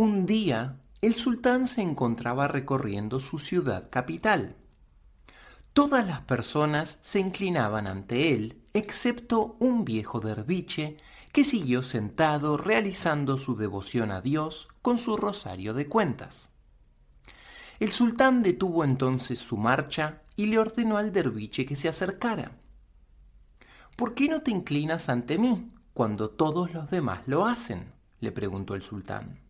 Un día, el sultán se encontraba recorriendo su ciudad capital. Todas las personas se inclinaban ante él, excepto un viejo derviche que siguió sentado realizando su devoción a Dios con su rosario de cuentas. El sultán detuvo entonces su marcha y le ordenó al derviche que se acercara. ¿Por qué no te inclinas ante mí cuando todos los demás lo hacen? le preguntó el sultán.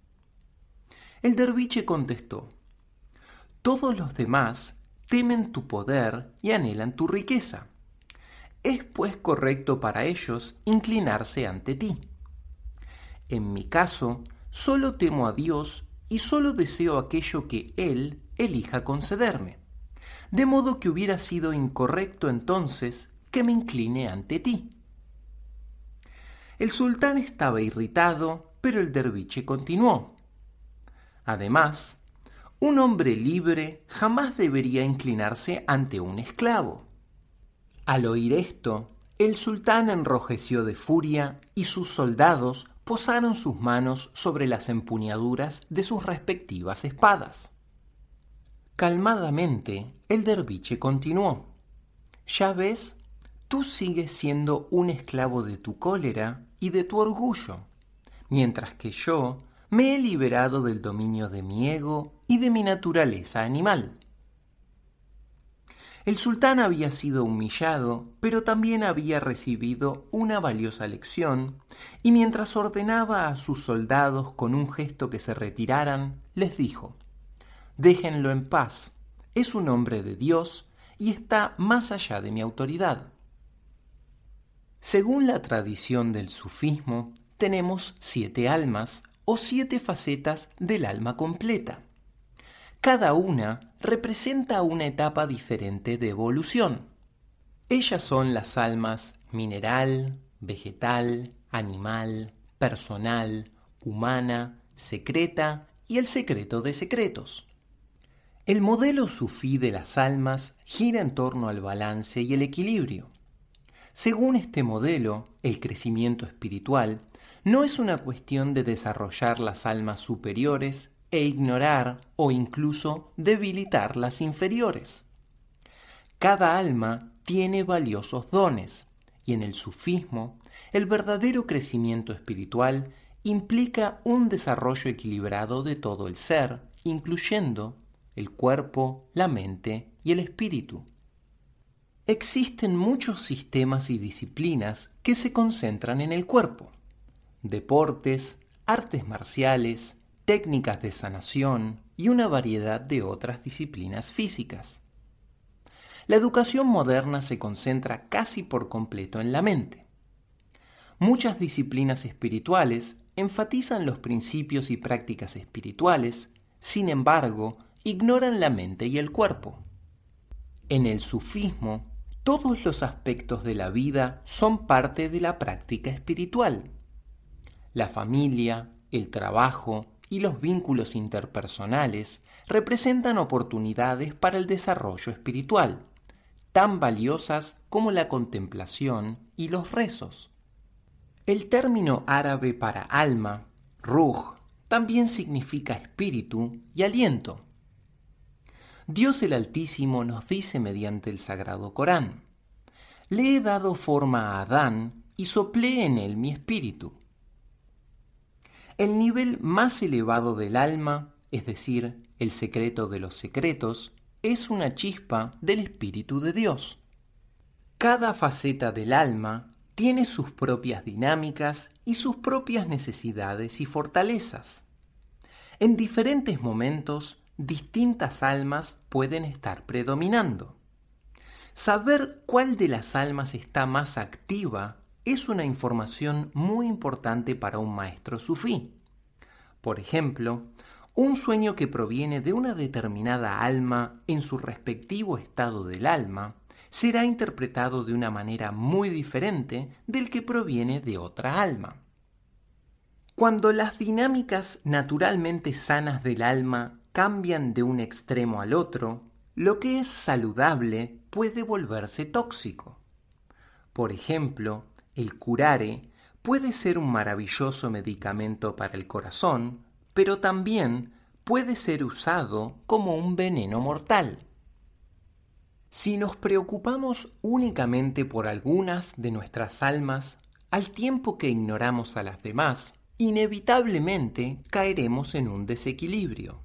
El derviche contestó, Todos los demás temen tu poder y anhelan tu riqueza. Es pues correcto para ellos inclinarse ante ti. En mi caso, solo temo a Dios y solo deseo aquello que Él elija concederme. De modo que hubiera sido incorrecto entonces que me incline ante ti. El sultán estaba irritado, pero el derviche continuó. Además, un hombre libre jamás debería inclinarse ante un esclavo. Al oír esto, el sultán enrojeció de furia y sus soldados posaron sus manos sobre las empuñaduras de sus respectivas espadas. Calmadamente, el derviche continuó. Ya ves, tú sigues siendo un esclavo de tu cólera y de tu orgullo, mientras que yo me he liberado del dominio de mi ego y de mi naturaleza animal. El sultán había sido humillado, pero también había recibido una valiosa lección, y mientras ordenaba a sus soldados con un gesto que se retiraran, les dijo, Déjenlo en paz, es un hombre de Dios y está más allá de mi autoridad. Según la tradición del sufismo, tenemos siete almas o siete facetas del alma completa. Cada una representa una etapa diferente de evolución. Ellas son las almas mineral, vegetal, animal, personal, humana, secreta y el secreto de secretos. El modelo sufí de las almas gira en torno al balance y el equilibrio. Según este modelo, el crecimiento espiritual no es una cuestión de desarrollar las almas superiores e ignorar o incluso debilitar las inferiores. Cada alma tiene valiosos dones y en el sufismo el verdadero crecimiento espiritual implica un desarrollo equilibrado de todo el ser, incluyendo el cuerpo, la mente y el espíritu. Existen muchos sistemas y disciplinas que se concentran en el cuerpo. Deportes, artes marciales, técnicas de sanación y una variedad de otras disciplinas físicas. La educación moderna se concentra casi por completo en la mente. Muchas disciplinas espirituales enfatizan los principios y prácticas espirituales, sin embargo, ignoran la mente y el cuerpo. En el sufismo, todos los aspectos de la vida son parte de la práctica espiritual. La familia, el trabajo, y los vínculos interpersonales representan oportunidades para el desarrollo espiritual, tan valiosas como la contemplación y los rezos. El término árabe para alma, ruh, también significa espíritu y aliento. Dios el Altísimo nos dice mediante el Sagrado Corán, Le he dado forma a Adán y soplé en él mi espíritu el nivel más elevado del alma, es decir, el secreto de los secretos, es una chispa del Espíritu de Dios. Cada faceta del alma tiene sus propias dinámicas y sus propias necesidades y fortalezas. En diferentes momentos, distintas almas pueden estar predominando. Saber cuál de las almas está más activa es una información muy importante para un maestro sufí. Por ejemplo, un sueño que proviene de una determinada alma en su respectivo estado del alma será interpretado de una manera muy diferente del que proviene de otra alma. Cuando las dinámicas naturalmente sanas del alma cambian de un extremo al otro, lo que es saludable puede volverse tóxico. Por ejemplo, el curare puede ser un maravilloso medicamento para el corazón, pero también puede ser usado como un veneno mortal. Si nos preocupamos únicamente por algunas de nuestras almas, al tiempo que ignoramos a las demás, inevitablemente caeremos en un desequilibrio.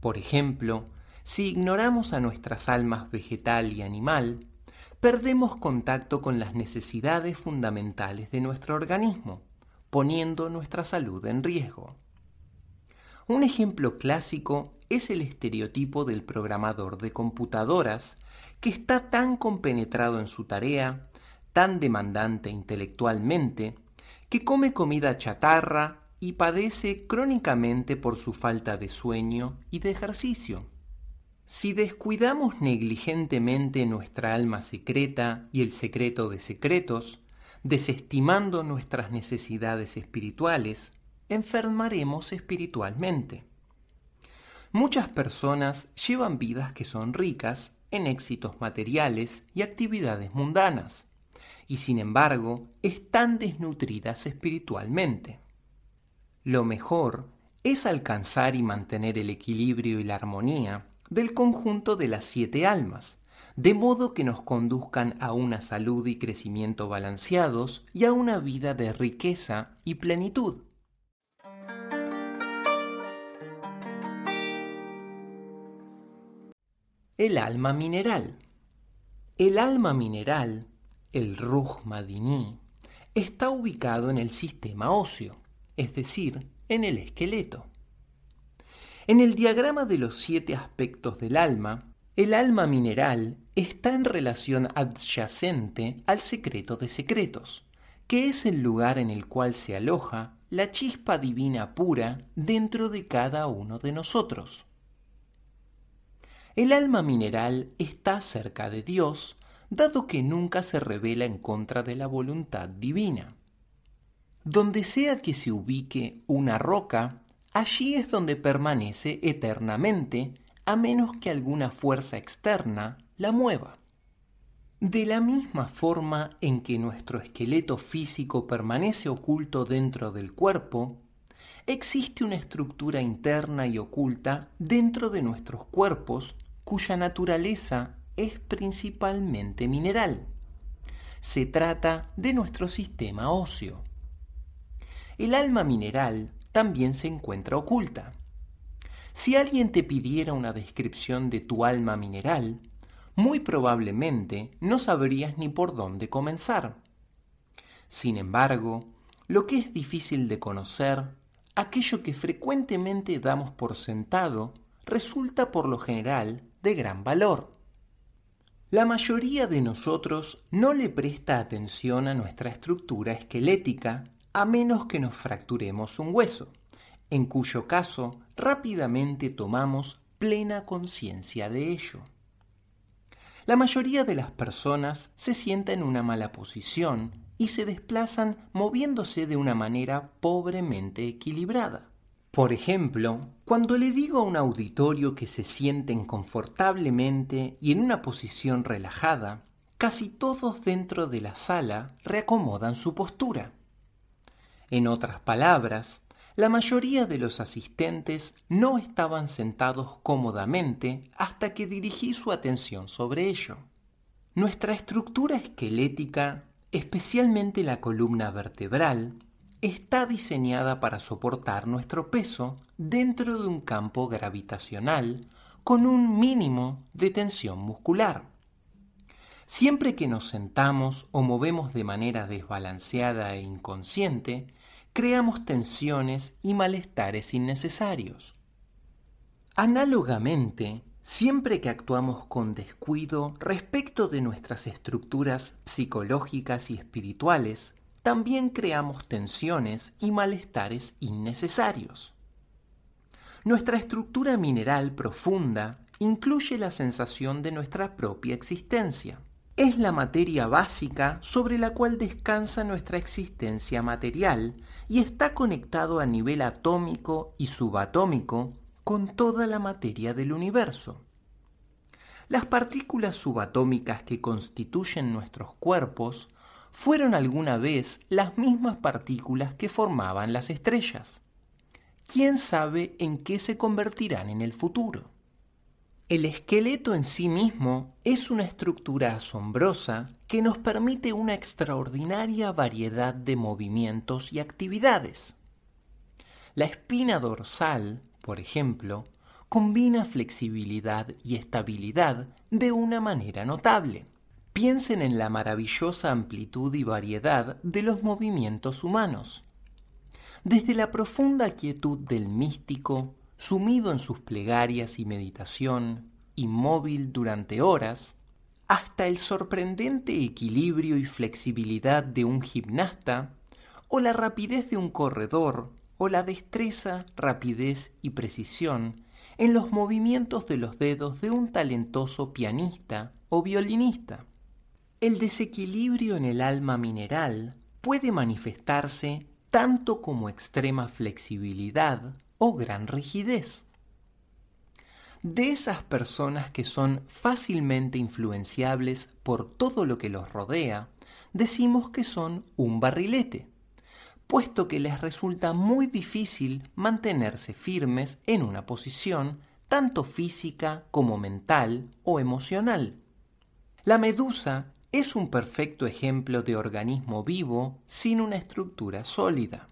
Por ejemplo, si ignoramos a nuestras almas vegetal y animal, perdemos contacto con las necesidades fundamentales de nuestro organismo, poniendo nuestra salud en riesgo. Un ejemplo clásico es el estereotipo del programador de computadoras que está tan compenetrado en su tarea, tan demandante intelectualmente, que come comida chatarra y padece crónicamente por su falta de sueño y de ejercicio. Si descuidamos negligentemente nuestra alma secreta y el secreto de secretos, desestimando nuestras necesidades espirituales, enfermaremos espiritualmente. Muchas personas llevan vidas que son ricas en éxitos materiales y actividades mundanas, y sin embargo están desnutridas espiritualmente. Lo mejor es alcanzar y mantener el equilibrio y la armonía del conjunto de las siete almas, de modo que nos conduzcan a una salud y crecimiento balanceados y a una vida de riqueza y plenitud. El alma mineral. El alma mineral, el Ruh Madini, está ubicado en el sistema óseo es decir, en el esqueleto. En el diagrama de los siete aspectos del alma, el alma mineral está en relación adyacente al secreto de secretos, que es el lugar en el cual se aloja la chispa divina pura dentro de cada uno de nosotros. El alma mineral está cerca de Dios, dado que nunca se revela en contra de la voluntad divina. Donde sea que se ubique una roca, allí es donde permanece eternamente, a menos que alguna fuerza externa la mueva. De la misma forma en que nuestro esqueleto físico permanece oculto dentro del cuerpo, existe una estructura interna y oculta dentro de nuestros cuerpos cuya naturaleza es principalmente mineral. Se trata de nuestro sistema óseo el alma mineral también se encuentra oculta. Si alguien te pidiera una descripción de tu alma mineral, muy probablemente no sabrías ni por dónde comenzar. Sin embargo, lo que es difícil de conocer, aquello que frecuentemente damos por sentado, resulta por lo general de gran valor. La mayoría de nosotros no le presta atención a nuestra estructura esquelética a menos que nos fracturemos un hueso, en cuyo caso rápidamente tomamos plena conciencia de ello. La mayoría de las personas se sienta en una mala posición y se desplazan moviéndose de una manera pobremente equilibrada. Por ejemplo, cuando le digo a un auditorio que se sienten confortablemente y en una posición relajada, casi todos dentro de la sala reacomodan su postura. En otras palabras, la mayoría de los asistentes no estaban sentados cómodamente hasta que dirigí su atención sobre ello. Nuestra estructura esquelética, especialmente la columna vertebral, está diseñada para soportar nuestro peso dentro de un campo gravitacional con un mínimo de tensión muscular. Siempre que nos sentamos o movemos de manera desbalanceada e inconsciente, creamos tensiones y malestares innecesarios. Análogamente, siempre que actuamos con descuido respecto de nuestras estructuras psicológicas y espirituales, también creamos tensiones y malestares innecesarios. Nuestra estructura mineral profunda incluye la sensación de nuestra propia existencia. Es la materia básica sobre la cual descansa nuestra existencia material y está conectado a nivel atómico y subatómico con toda la materia del universo. Las partículas subatómicas que constituyen nuestros cuerpos fueron alguna vez las mismas partículas que formaban las estrellas. quién sabe en qué se convertirán en el futuro. El esqueleto en sí mismo es una estructura asombrosa que nos permite una extraordinaria variedad de movimientos y actividades. La espina dorsal, por ejemplo, combina flexibilidad y estabilidad de una manera notable. Piensen en la maravillosa amplitud y variedad de los movimientos humanos. Desde la profunda quietud del místico, sumido en sus plegarias y meditación, inmóvil durante horas, hasta el sorprendente equilibrio y flexibilidad de un gimnasta, o la rapidez de un corredor, o la destreza, rapidez y precisión en los movimientos de los dedos de un talentoso pianista o violinista. El desequilibrio en el alma mineral puede manifestarse tanto como extrema flexibilidad o gran rigidez. De esas personas que son fácilmente influenciables por todo lo que los rodea, decimos que son un barrilete, puesto que les resulta muy difícil mantenerse firmes en una posición tanto física como mental o emocional. La medusa es un perfecto ejemplo de organismo vivo sin una estructura sólida.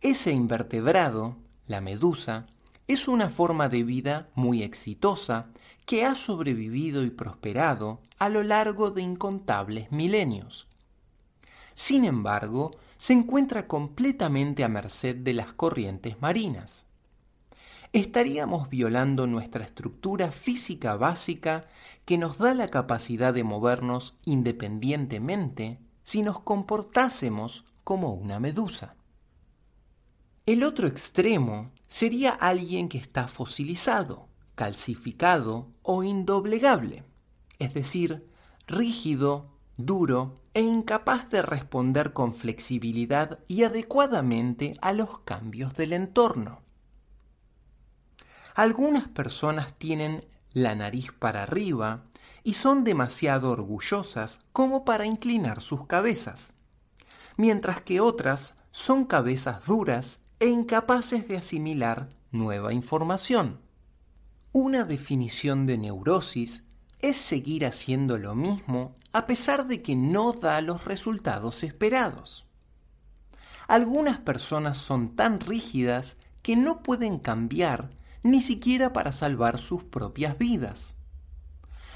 Ese invertebrado, la medusa, es una forma de vida muy exitosa que ha sobrevivido y prosperado a lo largo de incontables milenios. Sin embargo, se encuentra completamente a merced de las corrientes marinas estaríamos violando nuestra estructura física básica que nos da la capacidad de movernos independientemente si nos comportásemos como una medusa. El otro extremo sería alguien que está fosilizado, calcificado o indoblegable, es decir, rígido, duro e incapaz de responder con flexibilidad y adecuadamente a los cambios del entorno. Algunas personas tienen la nariz para arriba y son demasiado orgullosas como para inclinar sus cabezas, mientras que otras son cabezas duras e incapaces de asimilar nueva información. Una definición de neurosis es seguir haciendo lo mismo a pesar de que no da los resultados esperados. Algunas personas son tan rígidas que no pueden cambiar ni siquiera para salvar sus propias vidas.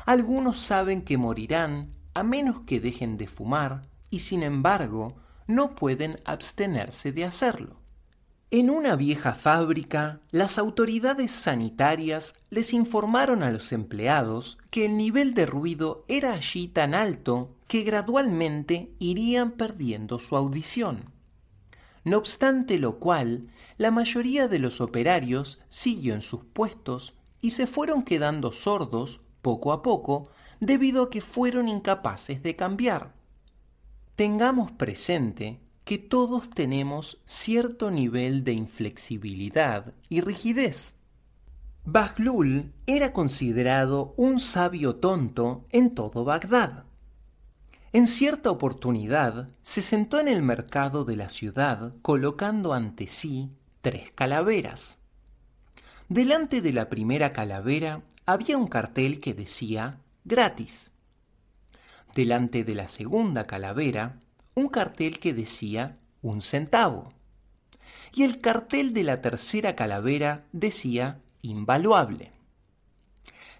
Algunos saben que morirán a menos que dejen de fumar y sin embargo no pueden abstenerse de hacerlo. En una vieja fábrica, las autoridades sanitarias les informaron a los empleados que el nivel de ruido era allí tan alto que gradualmente irían perdiendo su audición no obstante lo cual, la mayoría de los operarios siguió en sus puestos y se fueron quedando sordos poco a poco debido a que fueron incapaces de cambiar. Tengamos presente que todos tenemos cierto nivel de inflexibilidad y rigidez. Bahlul era considerado un sabio tonto en todo Bagdad. En cierta oportunidad se sentó en el mercado de la ciudad colocando ante sí tres calaveras. Delante de la primera calavera había un cartel que decía gratis. Delante de la segunda calavera, un cartel que decía un centavo. Y el cartel de la tercera calavera decía invaluable.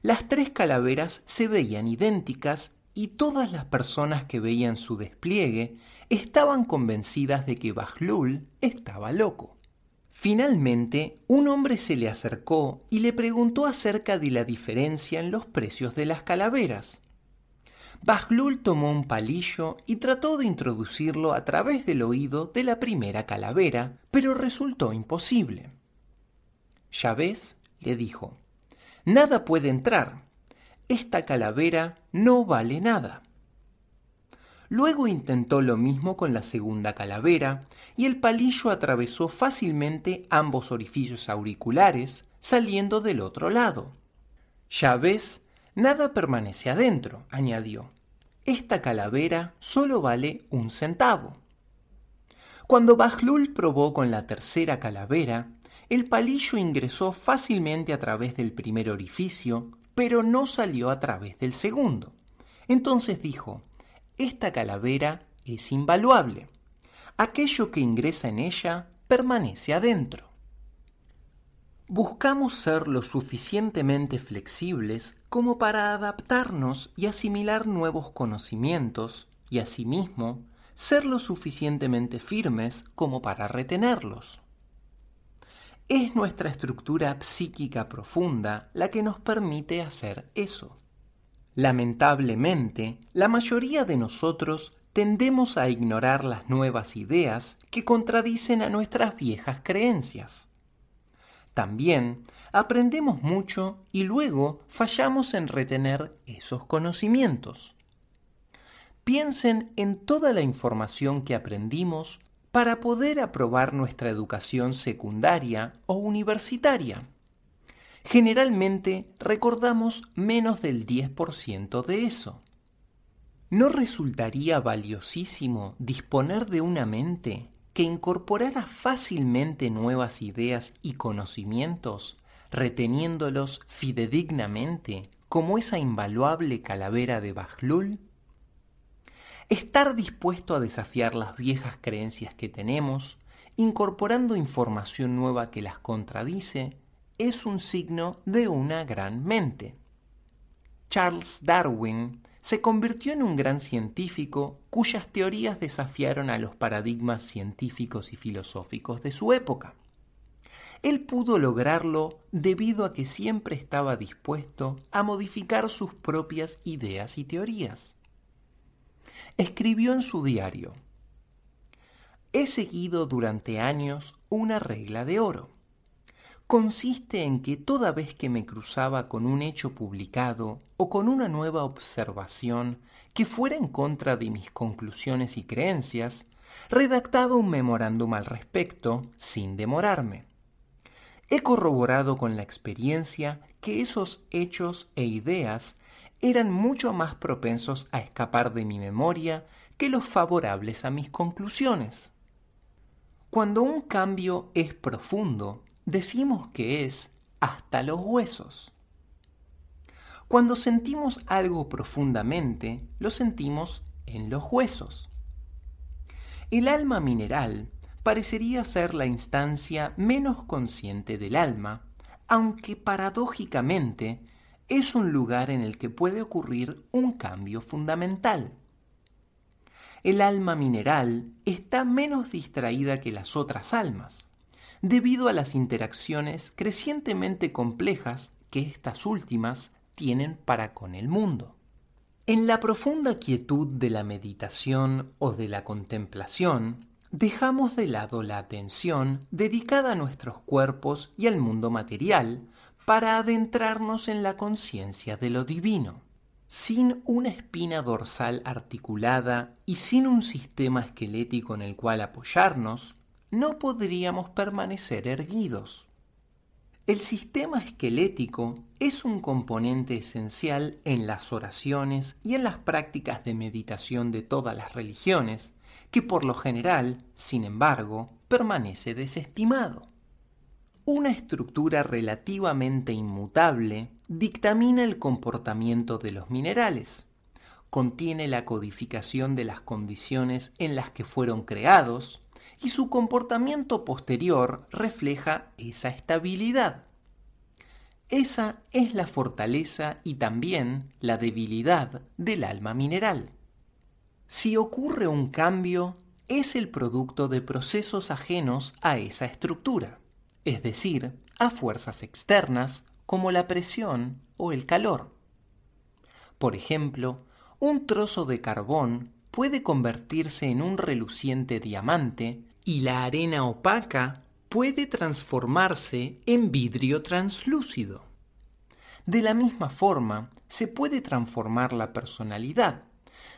Las tres calaveras se veían idénticas y todas las personas que veían su despliegue estaban convencidas de que Bajlul estaba loco. Finalmente, un hombre se le acercó y le preguntó acerca de la diferencia en los precios de las calaveras. Bajlul tomó un palillo y trató de introducirlo a través del oído de la primera calavera, pero resultó imposible. Ya ves, le dijo, nada puede entrar, esta calavera no vale nada. Luego intentó lo mismo con la segunda calavera y el palillo atravesó fácilmente ambos orificios auriculares saliendo del otro lado. Ya ves, nada permanece adentro, añadió. Esta calavera solo vale un centavo. Cuando Bajlul probó con la tercera calavera, el palillo ingresó fácilmente a través del primer orificio, pero no salió a través del segundo. Entonces dijo, esta calavera es invaluable. Aquello que ingresa en ella permanece adentro. Buscamos ser lo suficientemente flexibles como para adaptarnos y asimilar nuevos conocimientos y asimismo ser lo suficientemente firmes como para retenerlos. Es nuestra estructura psíquica profunda la que nos permite hacer eso. Lamentablemente, la mayoría de nosotros tendemos a ignorar las nuevas ideas que contradicen a nuestras viejas creencias. También aprendemos mucho y luego fallamos en retener esos conocimientos. Piensen en toda la información que aprendimos para poder aprobar nuestra educación secundaria o universitaria. Generalmente recordamos menos del 10% de eso. ¿No resultaría valiosísimo disponer de una mente que incorporara fácilmente nuevas ideas y conocimientos, reteniéndolos fidedignamente como esa invaluable calavera de Bajlul? Estar dispuesto a desafiar las viejas creencias que tenemos, incorporando información nueva que las contradice, es un signo de una gran mente. Charles Darwin se convirtió en un gran científico cuyas teorías desafiaron a los paradigmas científicos y filosóficos de su época. Él pudo lograrlo debido a que siempre estaba dispuesto a modificar sus propias ideas y teorías escribió en su diario, He seguido durante años una regla de oro. Consiste en que toda vez que me cruzaba con un hecho publicado o con una nueva observación que fuera en contra de mis conclusiones y creencias, redactaba un memorándum al respecto sin demorarme. He corroborado con la experiencia que esos hechos e ideas eran mucho más propensos a escapar de mi memoria que los favorables a mis conclusiones. Cuando un cambio es profundo, decimos que es hasta los huesos. Cuando sentimos algo profundamente, lo sentimos en los huesos. El alma mineral parecería ser la instancia menos consciente del alma, aunque paradójicamente es un lugar en el que puede ocurrir un cambio fundamental. El alma mineral está menos distraída que las otras almas, debido a las interacciones crecientemente complejas que estas últimas tienen para con el mundo. En la profunda quietud de la meditación o de la contemplación, dejamos de lado la atención dedicada a nuestros cuerpos y al mundo material para adentrarnos en la conciencia de lo divino. Sin una espina dorsal articulada y sin un sistema esquelético en el cual apoyarnos, no podríamos permanecer erguidos. El sistema esquelético es un componente esencial en las oraciones y en las prácticas de meditación de todas las religiones, que por lo general, sin embargo, permanece desestimado. Una estructura relativamente inmutable dictamina el comportamiento de los minerales. Contiene la codificación de las condiciones en las que fueron creados y su comportamiento posterior refleja esa estabilidad. Esa es la fortaleza y también la debilidad del alma mineral. Si ocurre un cambio, es el producto de procesos ajenos a esa estructura es decir, a fuerzas externas como la presión o el calor. Por ejemplo, un trozo de carbón puede convertirse en un reluciente diamante y la arena opaca puede transformarse en vidrio translúcido. De la misma forma, se puede transformar la personalidad,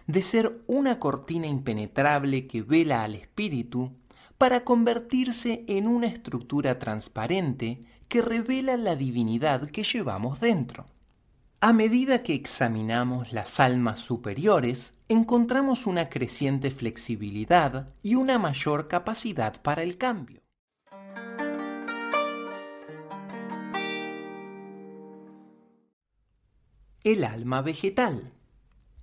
de ser una cortina impenetrable que vela al espíritu para convertirse en una estructura transparente que revela la divinidad que llevamos dentro. A medida que examinamos las almas superiores, encontramos una creciente flexibilidad y una mayor capacidad para el cambio. El alma vegetal.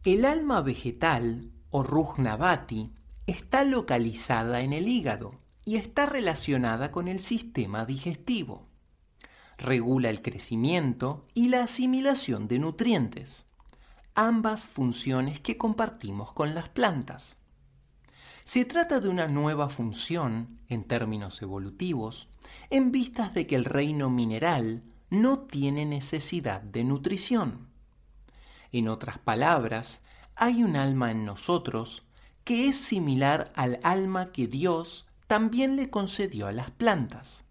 El alma vegetal, o Rujnavati, está localizada en el hígado y está relacionada con el sistema digestivo. Regula el crecimiento y la asimilación de nutrientes, ambas funciones que compartimos con las plantas. Se trata de una nueva función, en términos evolutivos, en vistas de que el reino mineral no tiene necesidad de nutrición. En otras palabras, hay un alma en nosotros que es similar al alma que Dios también le concedió a las plantas.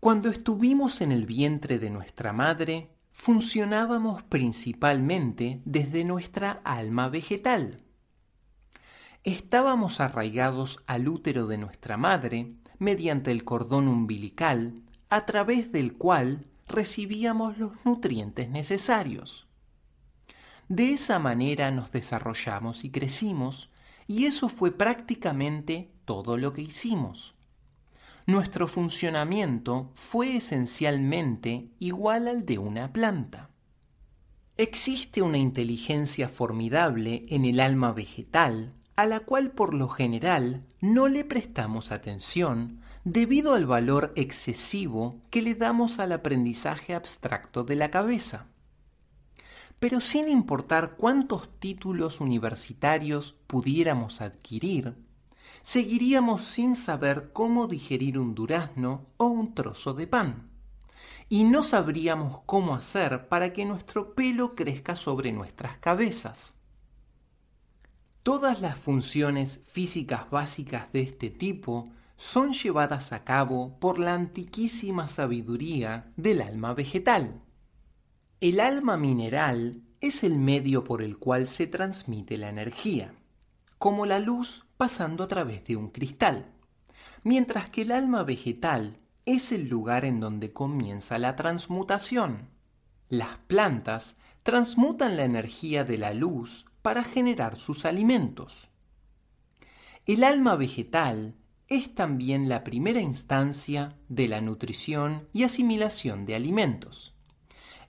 Cuando estuvimos en el vientre de nuestra madre, funcionábamos principalmente desde nuestra alma vegetal. Estábamos arraigados al útero de nuestra madre mediante el cordón umbilical a través del cual recibíamos los nutrientes necesarios. De esa manera nos desarrollamos y crecimos, y eso fue prácticamente todo lo que hicimos. Nuestro funcionamiento fue esencialmente igual al de una planta. Existe una inteligencia formidable en el alma vegetal a la cual por lo general no le prestamos atención debido al valor excesivo que le damos al aprendizaje abstracto de la cabeza pero sin importar cuántos títulos universitarios pudiéramos adquirir, seguiríamos sin saber cómo digerir un durazno o un trozo de pan. Y no sabríamos cómo hacer para que nuestro pelo crezca sobre nuestras cabezas. Todas las funciones físicas básicas de este tipo son llevadas a cabo por la antiquísima sabiduría del alma vegetal. El alma mineral es el medio por el cual se transmite la energía, como la luz pasando a través de un cristal, mientras que el alma vegetal es el lugar en donde comienza la transmutación. Las plantas transmutan la energía de la luz para generar sus alimentos. El alma vegetal es también la primera instancia de la nutrición y asimilación de alimentos.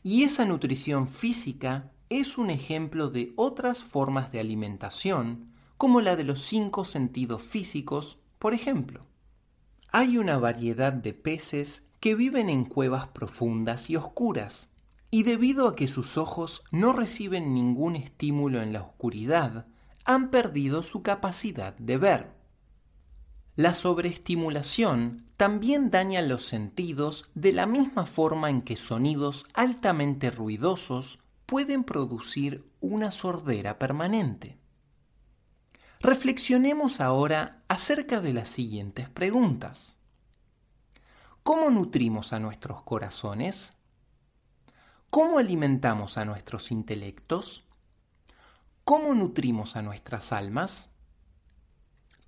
Y esa nutrición física es un ejemplo de otras formas de alimentación, como la de los cinco sentidos físicos, por ejemplo. Hay una variedad de peces que viven en cuevas profundas y oscuras, y debido a que sus ojos no reciben ningún estímulo en la oscuridad, han perdido su capacidad de ver. La sobreestimulación también daña los sentidos de la misma forma en que sonidos altamente ruidosos pueden producir una sordera permanente. Reflexionemos ahora acerca de las siguientes preguntas. ¿Cómo nutrimos a nuestros corazones? ¿Cómo alimentamos a nuestros intelectos? ¿Cómo nutrimos a nuestras almas?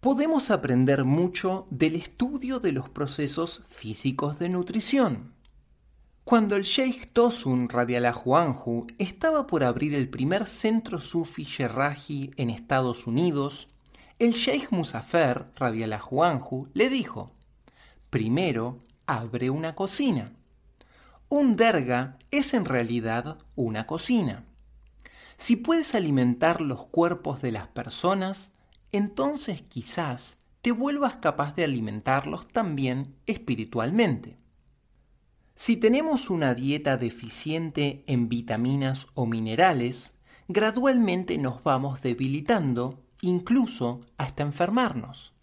podemos aprender mucho del estudio de los procesos físicos de nutrición. Cuando el Sheikh Tosun Radiallahu Anhu estaba por abrir el primer centro sufi Sherraji en Estados Unidos, el Sheikh Musafer Radiallahu Anhu le dijo: Primero, abre una cocina. Un derga es en realidad una cocina. Si puedes alimentar los cuerpos de las personas, entonces quizás te vuelvas capaz de alimentarlos también espiritualmente. Si tenemos una dieta deficiente en vitaminas o minerales, gradualmente nos vamos debilitando, incluso hasta enfermarnos.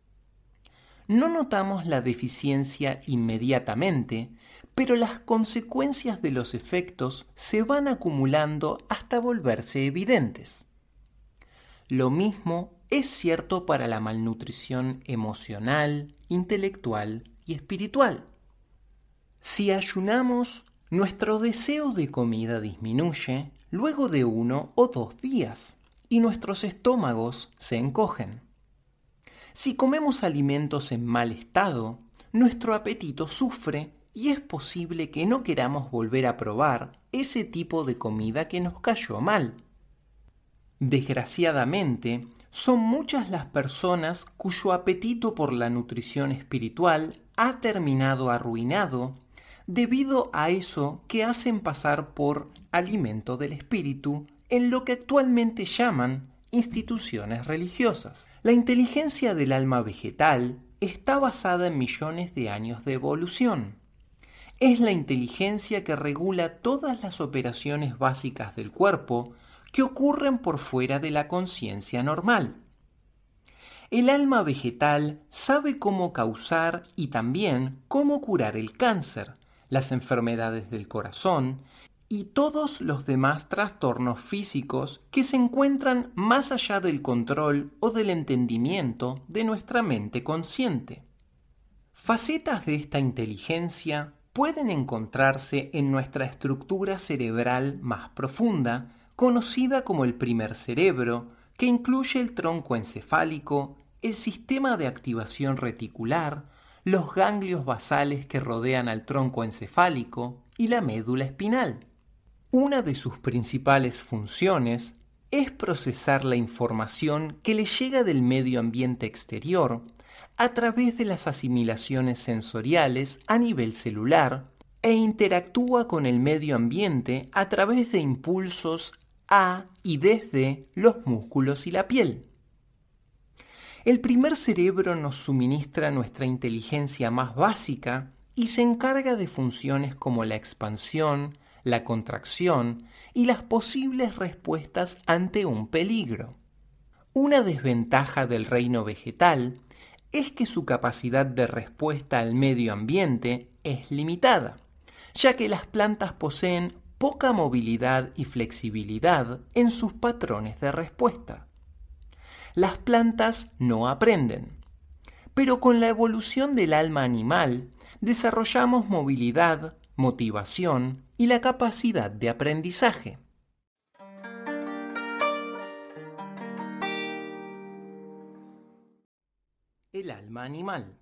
No notamos la deficiencia inmediatamente, pero las consecuencias de los efectos se van acumulando hasta volverse evidentes. Lo mismo es cierto para la malnutrición emocional, intelectual y espiritual. Si ayunamos, nuestro deseo de comida disminuye luego de uno o dos días y nuestros estómagos se encogen. Si comemos alimentos en mal estado, nuestro apetito sufre y es posible que no queramos volver a probar ese tipo de comida que nos cayó mal. Desgraciadamente, son muchas las personas cuyo apetito por la nutrición espiritual ha terminado arruinado debido a eso que hacen pasar por alimento del espíritu en lo que actualmente llaman instituciones religiosas. La inteligencia del alma vegetal está basada en millones de años de evolución. Es la inteligencia que regula todas las operaciones básicas del cuerpo que ocurren por fuera de la conciencia normal. El alma vegetal sabe cómo causar y también cómo curar el cáncer, las enfermedades del corazón y todos los demás trastornos físicos que se encuentran más allá del control o del entendimiento de nuestra mente consciente. Facetas de esta inteligencia pueden encontrarse en nuestra estructura cerebral más profunda, conocida como el primer cerebro, que incluye el tronco encefálico, el sistema de activación reticular, los ganglios basales que rodean al tronco encefálico y la médula espinal. Una de sus principales funciones es procesar la información que le llega del medio ambiente exterior a través de las asimilaciones sensoriales a nivel celular e interactúa con el medio ambiente a través de impulsos a y desde los músculos y la piel. El primer cerebro nos suministra nuestra inteligencia más básica y se encarga de funciones como la expansión, la contracción y las posibles respuestas ante un peligro. Una desventaja del reino vegetal es que su capacidad de respuesta al medio ambiente es limitada, ya que las plantas poseen poca movilidad y flexibilidad en sus patrones de respuesta. Las plantas no aprenden, pero con la evolución del alma animal desarrollamos movilidad, motivación y la capacidad de aprendizaje. El alma animal.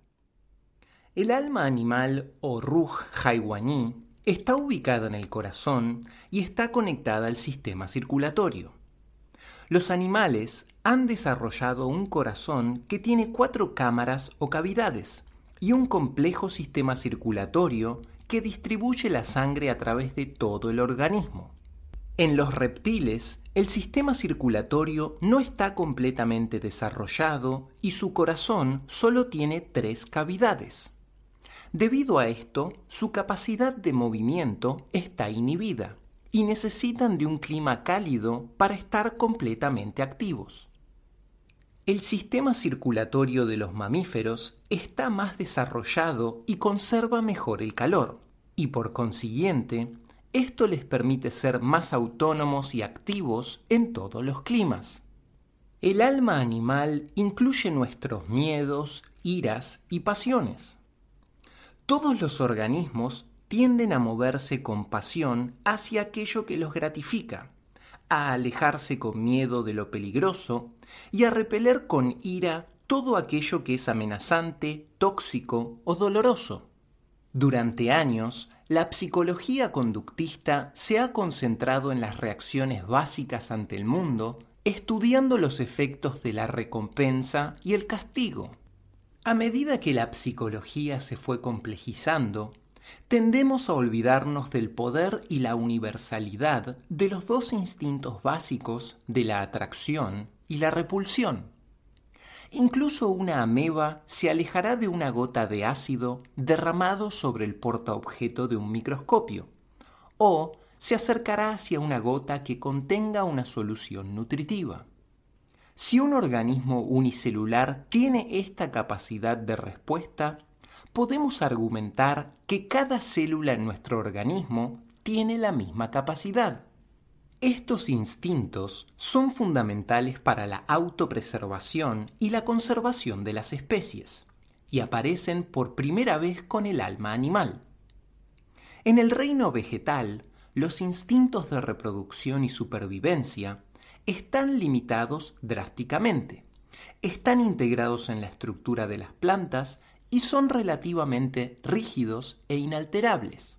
El alma animal o Ruh Haiwani está ubicada en el corazón y está conectada al sistema circulatorio. Los animales han desarrollado un corazón que tiene cuatro cámaras o cavidades y un complejo sistema circulatorio que distribuye la sangre a través de todo el organismo. En los reptiles, el sistema circulatorio no está completamente desarrollado y su corazón solo tiene tres cavidades. Debido a esto, su capacidad de movimiento está inhibida y necesitan de un clima cálido para estar completamente activos. El sistema circulatorio de los mamíferos está más desarrollado y conserva mejor el calor, y por consiguiente, esto les permite ser más autónomos y activos en todos los climas. El alma animal incluye nuestros miedos, iras y pasiones. Todos los organismos tienden a moverse con pasión hacia aquello que los gratifica, a alejarse con miedo de lo peligroso y a repeler con ira todo aquello que es amenazante, tóxico o doloroso. Durante años, la psicología conductista se ha concentrado en las reacciones básicas ante el mundo, estudiando los efectos de la recompensa y el castigo. A medida que la psicología se fue complejizando, tendemos a olvidarnos del poder y la universalidad de los dos instintos básicos de la atracción y la repulsión. Incluso una ameba se alejará de una gota de ácido derramado sobre el portaobjeto de un microscopio, o se acercará hacia una gota que contenga una solución nutritiva. Si un organismo unicelular tiene esta capacidad de respuesta, podemos argumentar que cada célula en nuestro organismo tiene la misma capacidad. Estos instintos son fundamentales para la autopreservación y la conservación de las especies, y aparecen por primera vez con el alma animal. En el reino vegetal, los instintos de reproducción y supervivencia están limitados drásticamente. Están integrados en la estructura de las plantas y son relativamente rígidos e inalterables.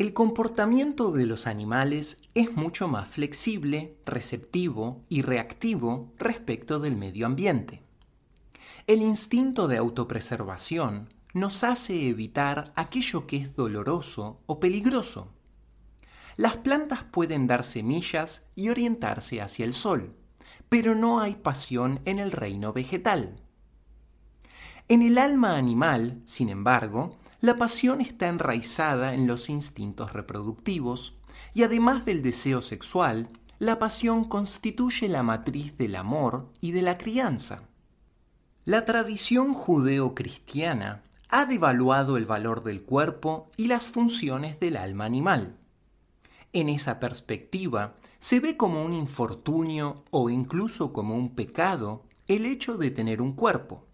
El comportamiento de los animales es mucho más flexible, receptivo y reactivo respecto del medio ambiente. El instinto de autopreservación nos hace evitar aquello que es doloroso o peligroso. Las plantas pueden dar semillas y orientarse hacia el sol, pero no hay pasión en el reino vegetal. En el alma animal, sin embargo, la pasión está enraizada en los instintos reproductivos y además del deseo sexual, la pasión constituye la matriz del amor y de la crianza. La tradición judeo-cristiana ha devaluado el valor del cuerpo y las funciones del alma animal. En esa perspectiva, se ve como un infortunio o incluso como un pecado el hecho de tener un cuerpo.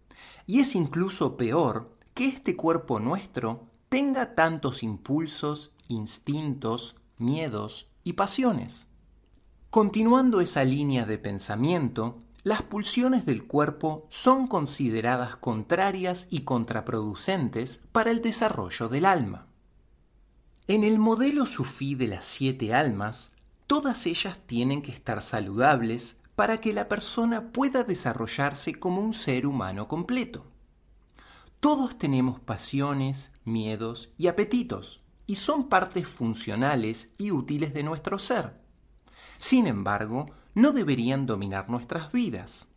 Y es incluso peor que este cuerpo nuestro tenga tantos impulsos, instintos, miedos y pasiones. Continuando esa línea de pensamiento, las pulsiones del cuerpo son consideradas contrarias y contraproducentes para el desarrollo del alma. En el modelo sufí de las siete almas, todas ellas tienen que estar saludables para que la persona pueda desarrollarse como un ser humano completo. Todos tenemos pasiones, miedos y apetitos, y son partes funcionales y útiles de nuestro ser. Sin embargo, no deberían dominar nuestras vidas.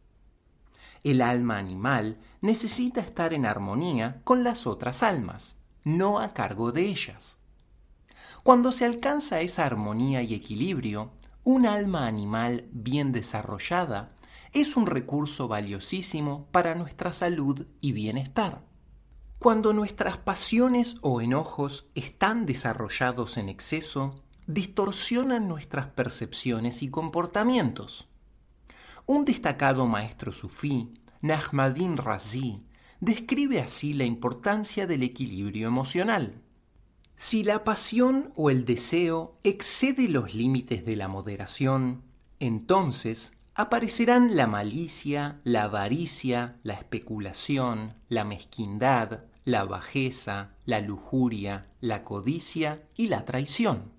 El alma animal necesita estar en armonía con las otras almas, no a cargo de ellas. Cuando se alcanza esa armonía y equilibrio, un alma animal bien desarrollada es un recurso valiosísimo para nuestra salud y bienestar. Cuando nuestras pasiones o enojos están desarrollados en exceso, distorsionan nuestras percepciones y comportamientos. Un destacado maestro sufí, Nahmadin Razi, describe así la importancia del equilibrio emocional. Si la pasión o el deseo excede los límites de la moderación, entonces aparecerán la malicia, la avaricia, la especulación, la mezquindad, la bajeza, la lujuria, la codicia y la traición.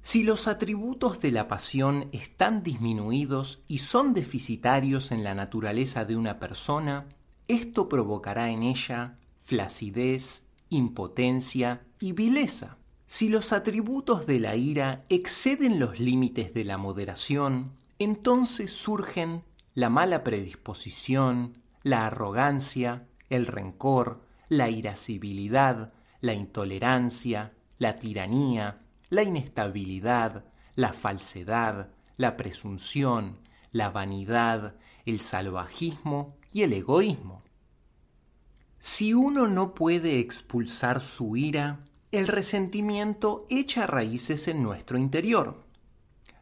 Si los atributos de la pasión están disminuidos y son deficitarios en la naturaleza de una persona, esto provocará en ella flacidez, impotencia y vileza. Si los atributos de la ira exceden los límites de la moderación, entonces surgen la mala predisposición, la arrogancia, el rencor, la irascibilidad, la intolerancia, la tiranía, la inestabilidad, la falsedad, la presunción, la vanidad, el salvajismo y el egoísmo. Si uno no puede expulsar su ira, el resentimiento echa raíces en nuestro interior.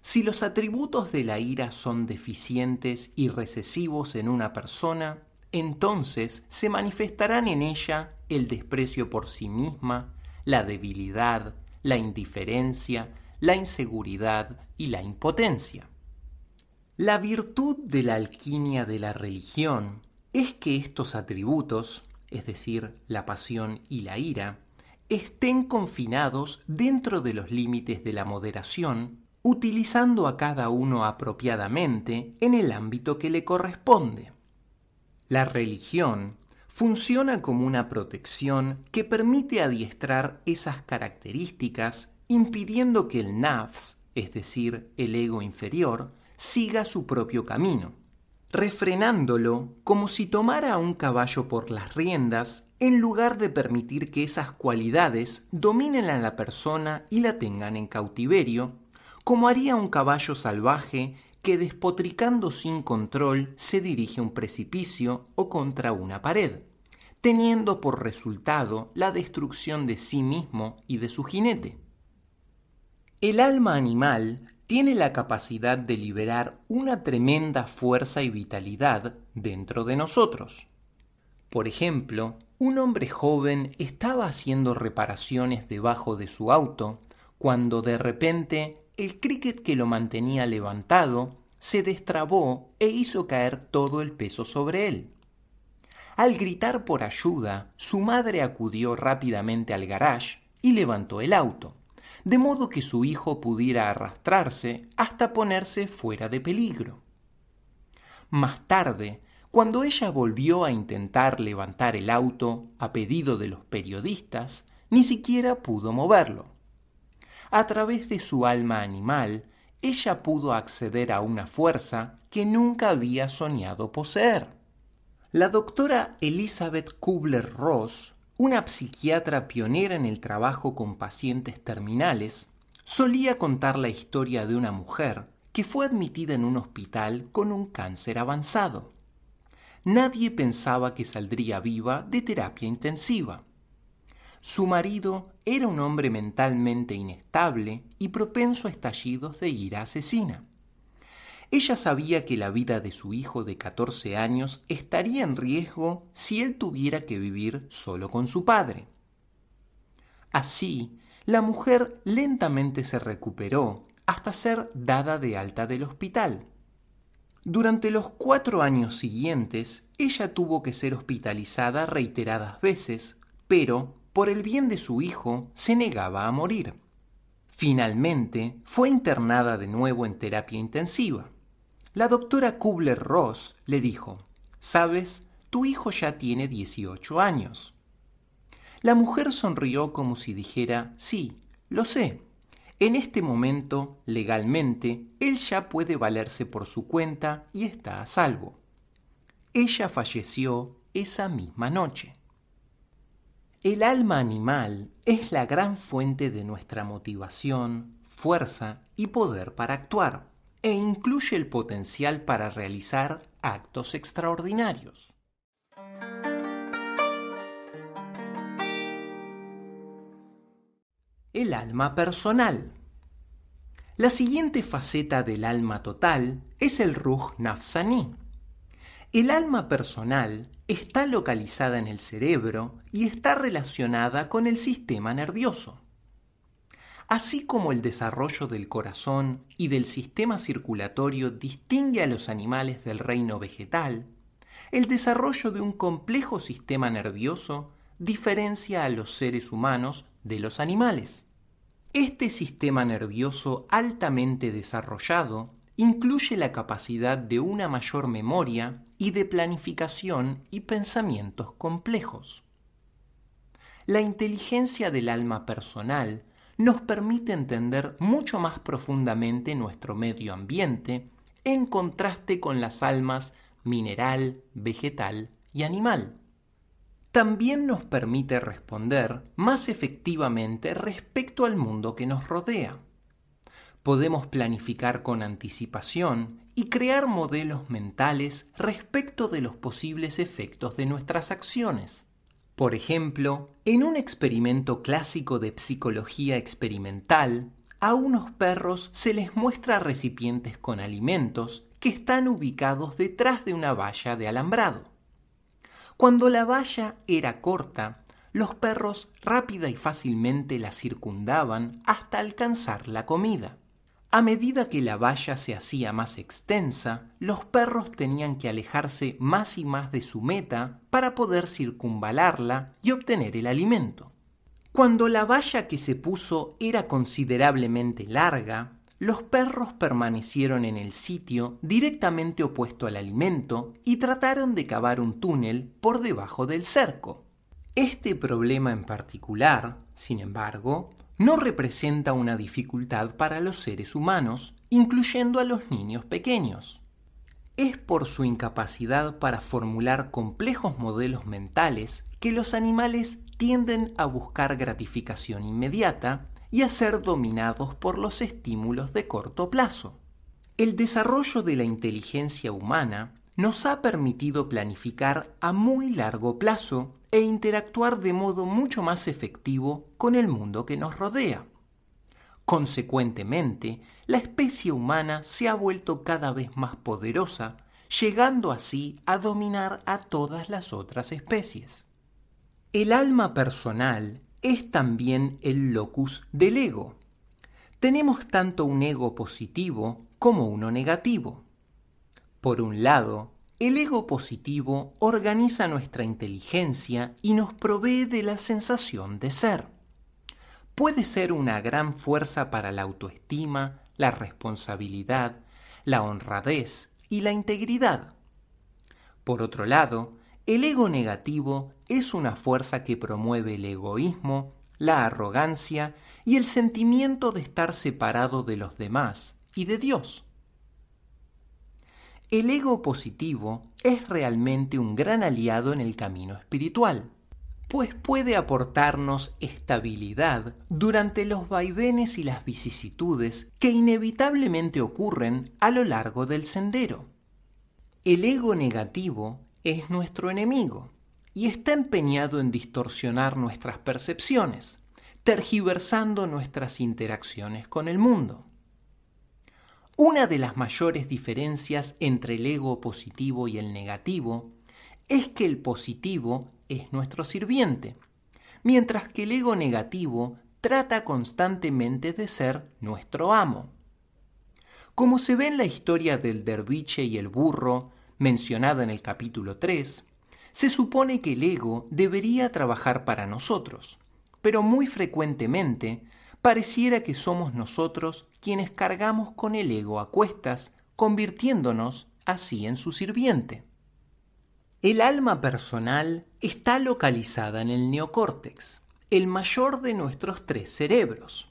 Si los atributos de la ira son deficientes y recesivos en una persona, entonces se manifestarán en ella el desprecio por sí misma, la debilidad, la indiferencia, la inseguridad y la impotencia. La virtud de la alquimia de la religión es que estos atributos, es decir, la pasión y la ira, estén confinados dentro de los límites de la moderación, utilizando a cada uno apropiadamente en el ámbito que le corresponde. La religión funciona como una protección que permite adiestrar esas características impidiendo que el nafs, es decir, el ego inferior, siga su propio camino, refrenándolo como si tomara a un caballo por las riendas en lugar de permitir que esas cualidades dominen a la persona y la tengan en cautiverio, como haría un caballo salvaje que despotricando sin control se dirige a un precipicio o contra una pared, teniendo por resultado la destrucción de sí mismo y de su jinete. El alma animal tiene la capacidad de liberar una tremenda fuerza y vitalidad dentro de nosotros. Por ejemplo, un hombre joven estaba haciendo reparaciones debajo de su auto cuando de repente el cricket que lo mantenía levantado se destrabó e hizo caer todo el peso sobre él. Al gritar por ayuda, su madre acudió rápidamente al garage y levantó el auto, de modo que su hijo pudiera arrastrarse hasta ponerse fuera de peligro. Más tarde, cuando ella volvió a intentar levantar el auto a pedido de los periodistas, ni siquiera pudo moverlo. A través de su alma animal, ella pudo acceder a una fuerza que nunca había soñado poseer. La doctora Elizabeth Kubler-Ross, una psiquiatra pionera en el trabajo con pacientes terminales, solía contar la historia de una mujer que fue admitida en un hospital con un cáncer avanzado. Nadie pensaba que saldría viva de terapia intensiva. Su marido era un hombre mentalmente inestable y propenso a estallidos de ira asesina. Ella sabía que la vida de su hijo de 14 años estaría en riesgo si él tuviera que vivir solo con su padre. Así, la mujer lentamente se recuperó hasta ser dada de alta del hospital. Durante los cuatro años siguientes, ella tuvo que ser hospitalizada reiteradas veces, pero por el bien de su hijo, se negaba a morir. Finalmente, fue internada de nuevo en terapia intensiva. La doctora Kubler-Ross le dijo, Sabes, tu hijo ya tiene 18 años. La mujer sonrió como si dijera, Sí, lo sé. En este momento, legalmente, él ya puede valerse por su cuenta y está a salvo. Ella falleció esa misma noche. El alma animal es la gran fuente de nuestra motivación, fuerza y poder para actuar, e incluye el potencial para realizar actos extraordinarios. El alma personal. La siguiente faceta del alma total es el Ruh Nafsani. El alma personal está localizada en el cerebro y está relacionada con el sistema nervioso. Así como el desarrollo del corazón y del sistema circulatorio distingue a los animales del reino vegetal, el desarrollo de un complejo sistema nervioso diferencia a los seres humanos de los animales. Este sistema nervioso altamente desarrollado incluye la capacidad de una mayor memoria y de planificación y pensamientos complejos. La inteligencia del alma personal nos permite entender mucho más profundamente nuestro medio ambiente en contraste con las almas mineral, vegetal y animal. También nos permite responder más efectivamente respecto al mundo que nos rodea podemos planificar con anticipación y crear modelos mentales respecto de los posibles efectos de nuestras acciones. Por ejemplo, en un experimento clásico de psicología experimental, a unos perros se les muestra recipientes con alimentos que están ubicados detrás de una valla de alambrado. Cuando la valla era corta, los perros rápida y fácilmente la circundaban hasta alcanzar la comida. A medida que la valla se hacía más extensa, los perros tenían que alejarse más y más de su meta para poder circunvalarla y obtener el alimento. Cuando la valla que se puso era considerablemente larga, los perros permanecieron en el sitio directamente opuesto al alimento y trataron de cavar un túnel por debajo del cerco. Este problema en particular, sin embargo, no representa una dificultad para los seres humanos, incluyendo a los niños pequeños. Es por su incapacidad para formular complejos modelos mentales que los animales tienden a buscar gratificación inmediata y a ser dominados por los estímulos de corto plazo. El desarrollo de la inteligencia humana nos ha permitido planificar a muy largo plazo e interactuar de modo mucho más efectivo con el mundo que nos rodea. Consecuentemente, la especie humana se ha vuelto cada vez más poderosa, llegando así a dominar a todas las otras especies. El alma personal es también el locus del ego. Tenemos tanto un ego positivo como uno negativo. Por un lado, el ego positivo organiza nuestra inteligencia y nos provee de la sensación de ser. Puede ser una gran fuerza para la autoestima, la responsabilidad, la honradez y la integridad. Por otro lado, el ego negativo es una fuerza que promueve el egoísmo, la arrogancia y el sentimiento de estar separado de los demás y de Dios. El ego positivo es realmente un gran aliado en el camino espiritual, pues puede aportarnos estabilidad durante los vaivenes y las vicisitudes que inevitablemente ocurren a lo largo del sendero. El ego negativo es nuestro enemigo y está empeñado en distorsionar nuestras percepciones, tergiversando nuestras interacciones con el mundo. Una de las mayores diferencias entre el ego positivo y el negativo es que el positivo es nuestro sirviente, mientras que el ego negativo trata constantemente de ser nuestro amo. Como se ve en la historia del derviche y el burro, mencionada en el capítulo 3, se supone que el ego debería trabajar para nosotros, pero muy frecuentemente pareciera que somos nosotros quienes cargamos con el ego a cuestas, convirtiéndonos así en su sirviente. El alma personal está localizada en el neocórtex, el mayor de nuestros tres cerebros.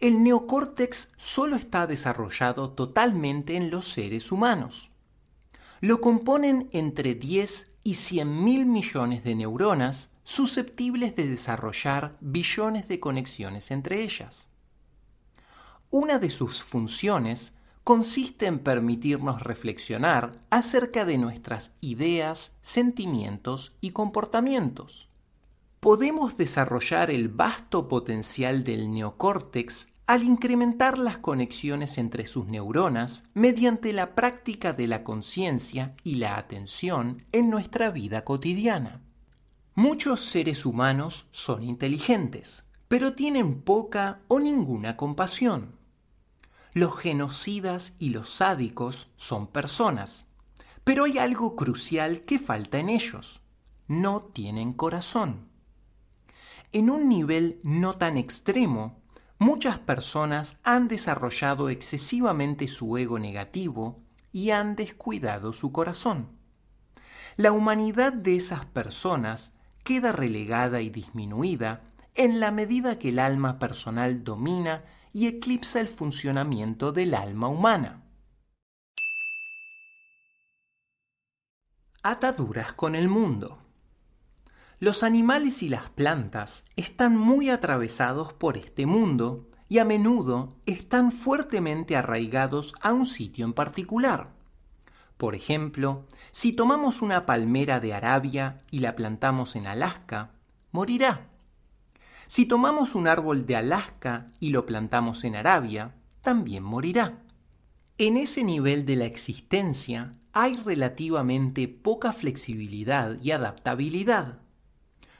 El neocórtex solo está desarrollado totalmente en los seres humanos. Lo componen entre 10 y 100 mil millones de neuronas susceptibles de desarrollar billones de conexiones entre ellas. Una de sus funciones consiste en permitirnos reflexionar acerca de nuestras ideas, sentimientos y comportamientos. Podemos desarrollar el vasto potencial del neocórtex al incrementar las conexiones entre sus neuronas mediante la práctica de la conciencia y la atención en nuestra vida cotidiana. Muchos seres humanos son inteligentes, pero tienen poca o ninguna compasión. Los genocidas y los sádicos son personas, pero hay algo crucial que falta en ellos. No tienen corazón. En un nivel no tan extremo, muchas personas han desarrollado excesivamente su ego negativo y han descuidado su corazón. La humanidad de esas personas queda relegada y disminuida en la medida que el alma personal domina y eclipsa el funcionamiento del alma humana. Ataduras con el mundo. Los animales y las plantas están muy atravesados por este mundo y a menudo están fuertemente arraigados a un sitio en particular. Por ejemplo, si tomamos una palmera de Arabia y la plantamos en Alaska, morirá. Si tomamos un árbol de Alaska y lo plantamos en Arabia, también morirá. En ese nivel de la existencia hay relativamente poca flexibilidad y adaptabilidad.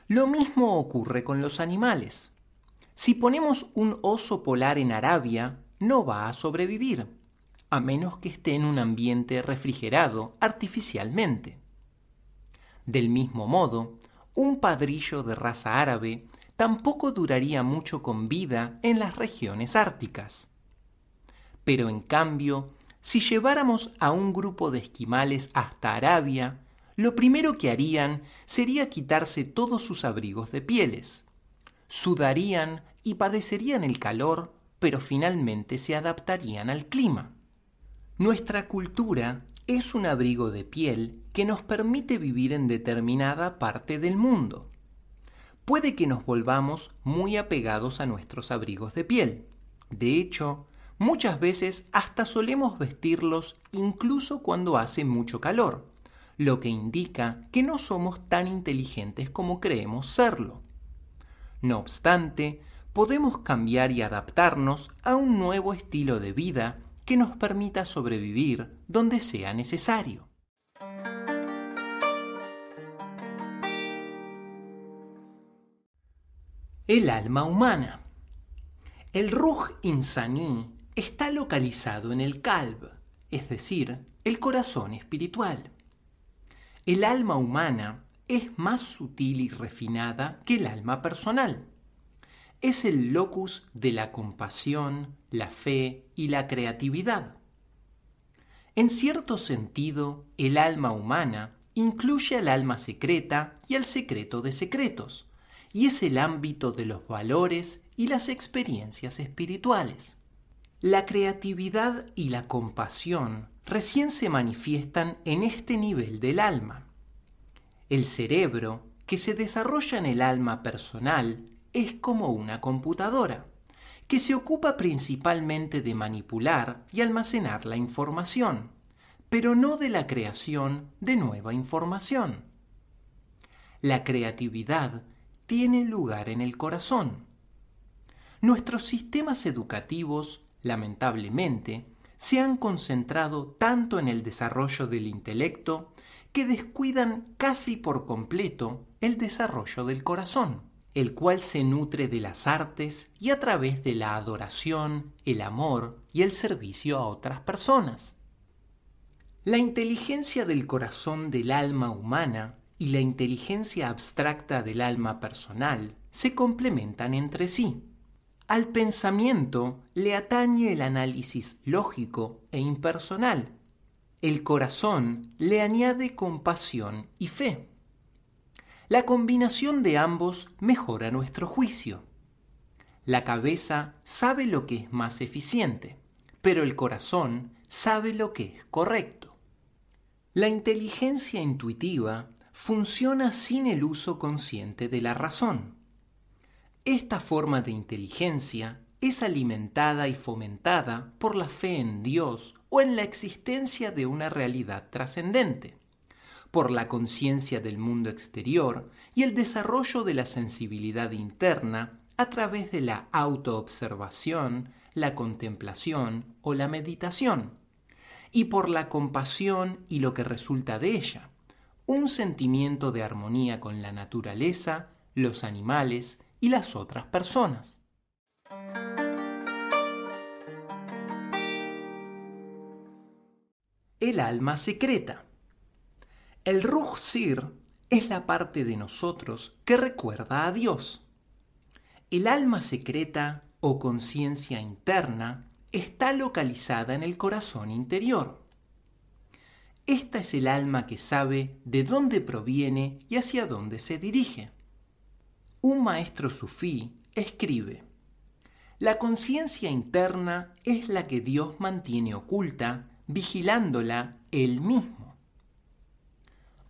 Lo mismo ocurre con los animales. Si ponemos un oso polar en Arabia, no va a sobrevivir a menos que esté en un ambiente refrigerado artificialmente. Del mismo modo, un padrillo de raza árabe tampoco duraría mucho con vida en las regiones árticas. Pero en cambio, si lleváramos a un grupo de esquimales hasta Arabia, lo primero que harían sería quitarse todos sus abrigos de pieles. Sudarían y padecerían el calor, pero finalmente se adaptarían al clima. Nuestra cultura es un abrigo de piel que nos permite vivir en determinada parte del mundo. Puede que nos volvamos muy apegados a nuestros abrigos de piel. De hecho, muchas veces hasta solemos vestirlos incluso cuando hace mucho calor, lo que indica que no somos tan inteligentes como creemos serlo. No obstante, podemos cambiar y adaptarnos a un nuevo estilo de vida que nos permita sobrevivir donde sea necesario. El alma humana. El Ruh Insani está localizado en el Kalb, es decir, el corazón espiritual. El alma humana es más sutil y refinada que el alma personal. Es el locus de la compasión, la fe y la creatividad. En cierto sentido, el alma humana incluye al alma secreta y al secreto de secretos, y es el ámbito de los valores y las experiencias espirituales. La creatividad y la compasión recién se manifiestan en este nivel del alma. El cerebro, que se desarrolla en el alma personal, es como una computadora, que se ocupa principalmente de manipular y almacenar la información, pero no de la creación de nueva información. La creatividad tiene lugar en el corazón. Nuestros sistemas educativos, lamentablemente, se han concentrado tanto en el desarrollo del intelecto que descuidan casi por completo el desarrollo del corazón, el cual se nutre de las artes y a través de la adoración, el amor y el servicio a otras personas. La inteligencia del corazón del alma humana y la inteligencia abstracta del alma personal se complementan entre sí. Al pensamiento le atañe el análisis lógico e impersonal. El corazón le añade compasión y fe. La combinación de ambos mejora nuestro juicio. La cabeza sabe lo que es más eficiente, pero el corazón sabe lo que es correcto. La inteligencia intuitiva funciona sin el uso consciente de la razón. Esta forma de inteligencia es alimentada y fomentada por la fe en Dios o en la existencia de una realidad trascendente, por la conciencia del mundo exterior y el desarrollo de la sensibilidad interna a través de la autoobservación, la contemplación o la meditación, y por la compasión y lo que resulta de ella un sentimiento de armonía con la naturaleza, los animales y las otras personas. El alma secreta. El Ruh Sir es la parte de nosotros que recuerda a Dios. El alma secreta o conciencia interna está localizada en el corazón interior. Esta es el alma que sabe de dónde proviene y hacia dónde se dirige. Un maestro sufí escribe, La conciencia interna es la que Dios mantiene oculta, vigilándola él mismo.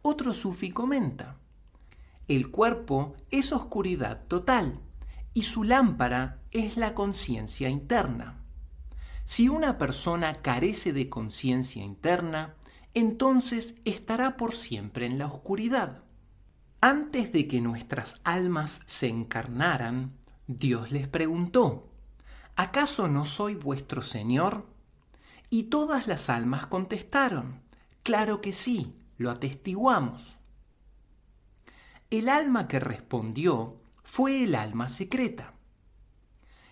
Otro sufí comenta, El cuerpo es oscuridad total y su lámpara es la conciencia interna. Si una persona carece de conciencia interna, entonces estará por siempre en la oscuridad. Antes de que nuestras almas se encarnaran, Dios les preguntó, ¿acaso no soy vuestro Señor? Y todas las almas contestaron, claro que sí, lo atestiguamos. El alma que respondió fue el alma secreta.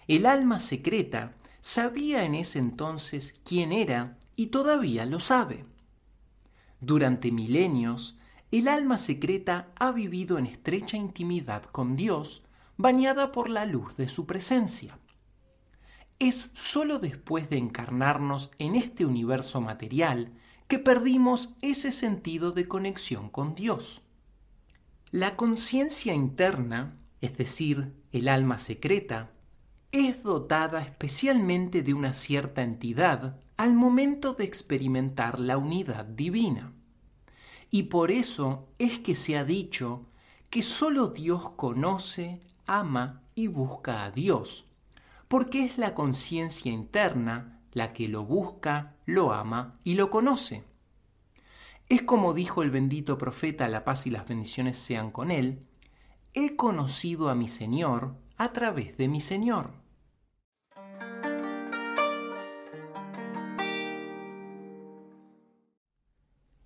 El alma secreta sabía en ese entonces quién era y todavía lo sabe. Durante milenios, el alma secreta ha vivido en estrecha intimidad con Dios, bañada por la luz de su presencia. Es sólo después de encarnarnos en este universo material que perdimos ese sentido de conexión con Dios. La conciencia interna, es decir, el alma secreta, es dotada especialmente de una cierta entidad al momento de experimentar la unidad divina. Y por eso es que se ha dicho que solo Dios conoce, ama y busca a Dios, porque es la conciencia interna la que lo busca, lo ama y lo conoce. Es como dijo el bendito profeta, la paz y las bendiciones sean con él, he conocido a mi Señor a través de mi Señor.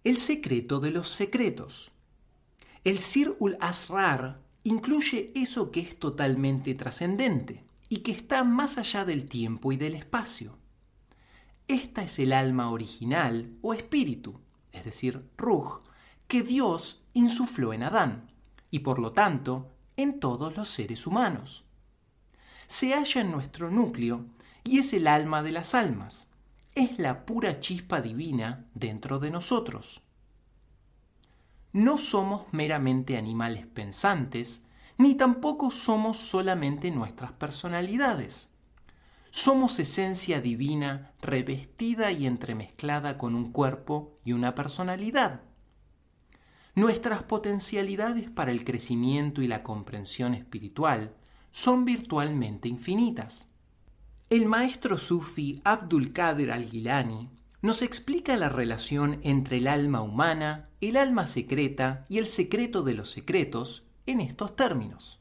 El secreto de los secretos. El Sir ul Asrar incluye eso que es totalmente trascendente y que está más allá del tiempo y del espacio. Esta es el alma original o espíritu, es decir, Ruh, que Dios insufló en Adán y por lo tanto en todos los seres humanos. Se halla en nuestro núcleo y es el alma de las almas. Es la pura chispa divina dentro de nosotros. No somos meramente animales pensantes, ni tampoco somos solamente nuestras personalidades. Somos esencia divina revestida y entremezclada con un cuerpo y una personalidad. Nuestras potencialidades para el crecimiento y la comprensión espiritual son virtualmente infinitas. El maestro sufi Abdul Qadir al-Gilani nos explica la relación entre el alma humana, el alma secreta y el secreto de los secretos en estos términos.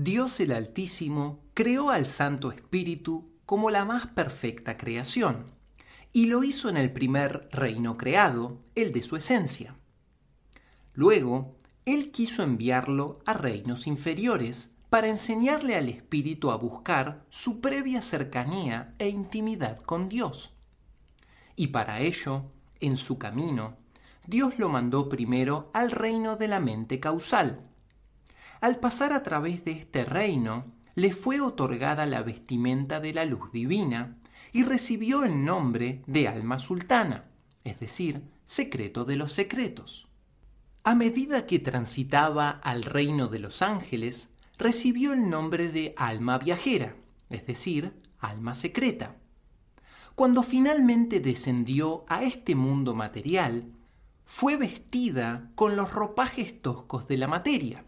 Dios el Altísimo creó al Santo Espíritu como la más perfecta creación, y lo hizo en el primer reino creado, el de su esencia. Luego, Él quiso enviarlo a reinos inferiores para enseñarle al Espíritu a buscar su previa cercanía e intimidad con Dios. Y para ello, en su camino, Dios lo mandó primero al reino de la mente causal, al pasar a través de este reino, le fue otorgada la vestimenta de la luz divina y recibió el nombre de alma sultana, es decir, secreto de los secretos. A medida que transitaba al reino de los ángeles, recibió el nombre de alma viajera, es decir, alma secreta. Cuando finalmente descendió a este mundo material, fue vestida con los ropajes toscos de la materia,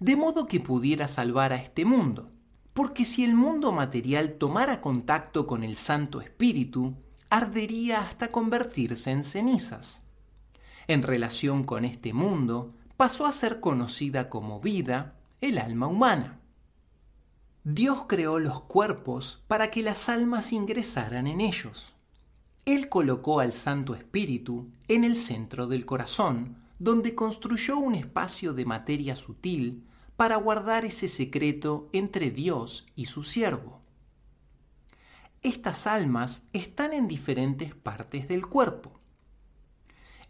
de modo que pudiera salvar a este mundo. Porque si el mundo material tomara contacto con el Santo Espíritu, ardería hasta convertirse en cenizas. En relación con este mundo, pasó a ser conocida como vida el alma humana. Dios creó los cuerpos para que las almas ingresaran en ellos. Él colocó al Santo Espíritu en el centro del corazón, donde construyó un espacio de materia sutil para guardar ese secreto entre Dios y su siervo. Estas almas están en diferentes partes del cuerpo.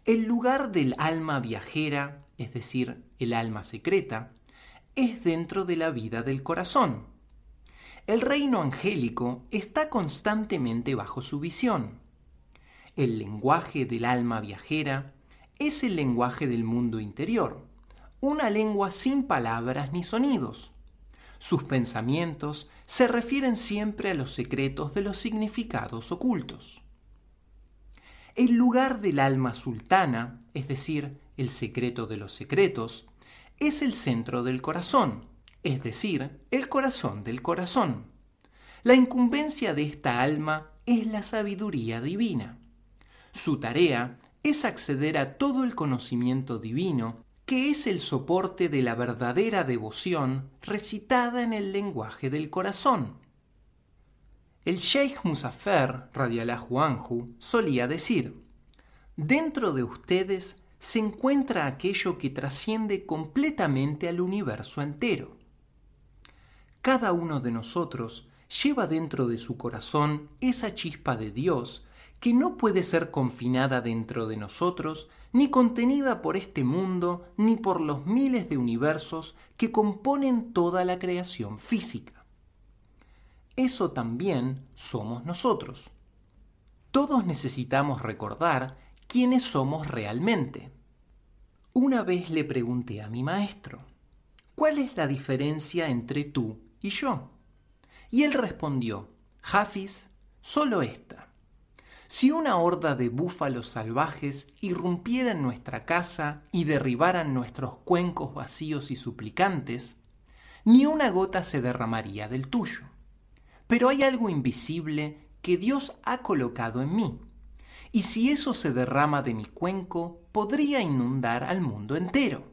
El lugar del alma viajera, es decir, el alma secreta, es dentro de la vida del corazón. El reino angélico está constantemente bajo su visión. El lenguaje del alma viajera es el lenguaje del mundo interior una lengua sin palabras ni sonidos. Sus pensamientos se refieren siempre a los secretos de los significados ocultos. El lugar del alma sultana, es decir, el secreto de los secretos, es el centro del corazón, es decir, el corazón del corazón. La incumbencia de esta alma es la sabiduría divina. Su tarea es acceder a todo el conocimiento divino que es el soporte de la verdadera devoción recitada en el lenguaje del corazón. El Sheikh Musafer, radiallahu anhu, solía decir, dentro de ustedes se encuentra aquello que trasciende completamente al universo entero. Cada uno de nosotros lleva dentro de su corazón esa chispa de Dios que no puede ser confinada dentro de nosotros, ni contenida por este mundo, ni por los miles de universos que componen toda la creación física. Eso también somos nosotros. Todos necesitamos recordar quiénes somos realmente. Una vez le pregunté a mi maestro, ¿cuál es la diferencia entre tú y yo? Y él respondió, Hafiz, solo esta si una horda de búfalos salvajes irrumpiera en nuestra casa y derribaran nuestros cuencos vacíos y suplicantes, ni una gota se derramaría del tuyo. Pero hay algo invisible que Dios ha colocado en mí, y si eso se derrama de mi cuenco, podría inundar al mundo entero.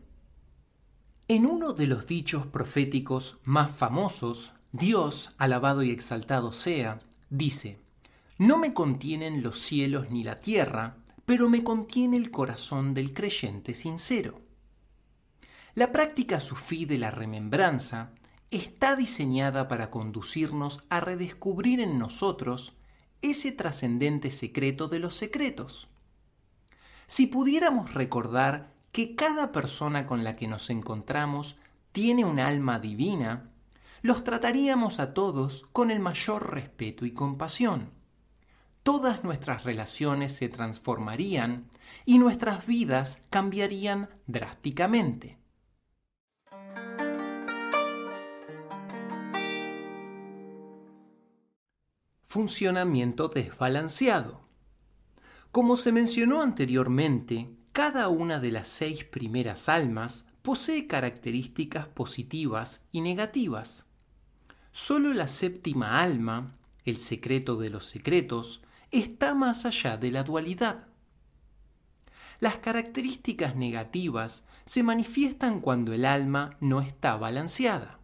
En uno de los dichos proféticos más famosos, Dios, alabado y exaltado sea, dice, no me contienen los cielos ni la tierra, pero me contiene el corazón del creyente sincero. La práctica sufí de la remembranza está diseñada para conducirnos a redescubrir en nosotros ese trascendente secreto de los secretos. Si pudiéramos recordar que cada persona con la que nos encontramos tiene un alma divina, los trataríamos a todos con el mayor respeto y compasión. Todas nuestras relaciones se transformarían y nuestras vidas cambiarían drásticamente. Funcionamiento desbalanceado. Como se mencionó anteriormente, cada una de las seis primeras almas posee características positivas y negativas. Solo la séptima alma, el secreto de los secretos, está más allá de la dualidad. Las características negativas se manifiestan cuando el alma no está balanceada.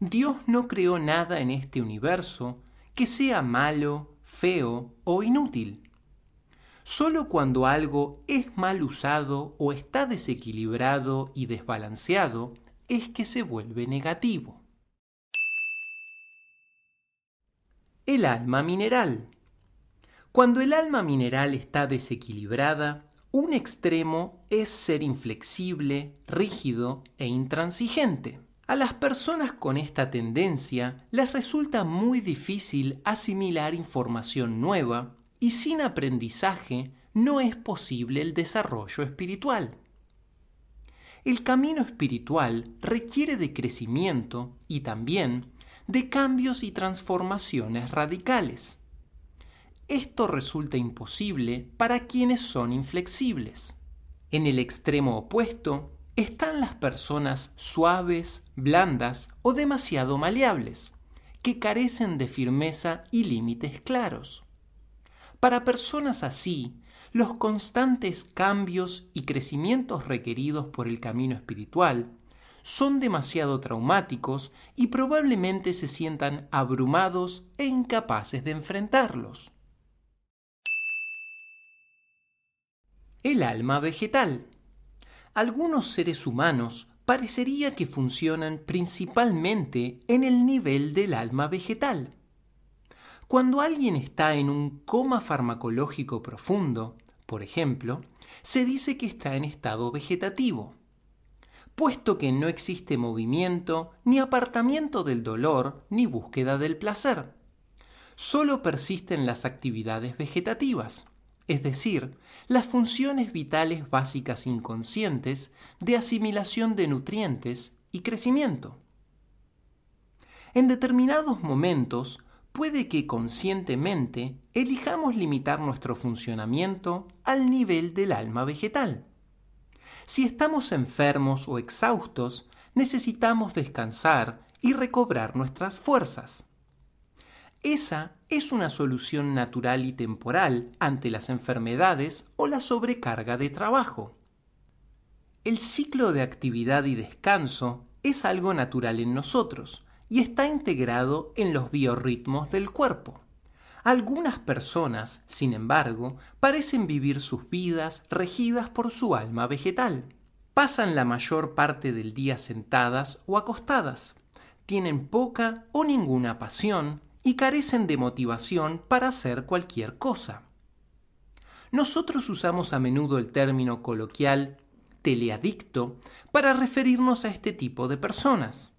Dios no creó nada en este universo que sea malo, feo o inútil. Solo cuando algo es mal usado o está desequilibrado y desbalanceado es que se vuelve negativo. El alma mineral. Cuando el alma mineral está desequilibrada, un extremo es ser inflexible, rígido e intransigente. A las personas con esta tendencia les resulta muy difícil asimilar información nueva y sin aprendizaje no es posible el desarrollo espiritual. El camino espiritual requiere de crecimiento y también de cambios y transformaciones radicales. Esto resulta imposible para quienes son inflexibles. En el extremo opuesto, están las personas suaves, blandas o demasiado maleables, que carecen de firmeza y límites claros. Para personas así, los constantes cambios y crecimientos requeridos por el camino espiritual son demasiado traumáticos y probablemente se sientan abrumados e incapaces de enfrentarlos. El alma vegetal algunos seres humanos parecería que funcionan principalmente en el nivel del alma vegetal. Cuando alguien está en un coma farmacológico profundo, por ejemplo, se dice que está en estado vegetativo, puesto que no existe movimiento, ni apartamiento del dolor, ni búsqueda del placer. Solo persisten las actividades vegetativas es decir, las funciones vitales básicas inconscientes de asimilación de nutrientes y crecimiento. En determinados momentos puede que conscientemente elijamos limitar nuestro funcionamiento al nivel del alma vegetal. Si estamos enfermos o exhaustos, necesitamos descansar y recobrar nuestras fuerzas. Esa es una solución natural y temporal ante las enfermedades o la sobrecarga de trabajo. El ciclo de actividad y descanso es algo natural en nosotros y está integrado en los biorritmos del cuerpo. Algunas personas, sin embargo, parecen vivir sus vidas regidas por su alma vegetal. Pasan la mayor parte del día sentadas o acostadas. Tienen poca o ninguna pasión y carecen de motivación para hacer cualquier cosa. Nosotros usamos a menudo el término coloquial teleadicto para referirnos a este tipo de personas.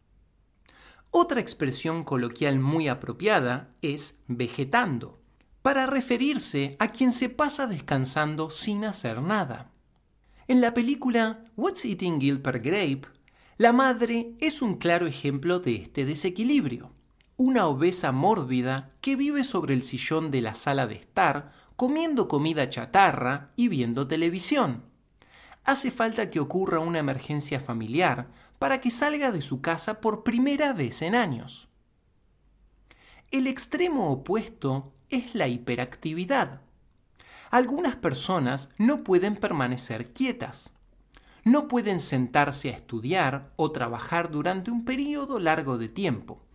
Otra expresión coloquial muy apropiada es vegetando, para referirse a quien se pasa descansando sin hacer nada. En la película What's Eating Gilbert Grape, la madre es un claro ejemplo de este desequilibrio una obesa mórbida que vive sobre el sillón de la sala de estar, comiendo comida chatarra y viendo televisión. Hace falta que ocurra una emergencia familiar para que salga de su casa por primera vez en años. El extremo opuesto es la hiperactividad. Algunas personas no pueden permanecer quietas. No pueden sentarse a estudiar o trabajar durante un periodo largo de tiempo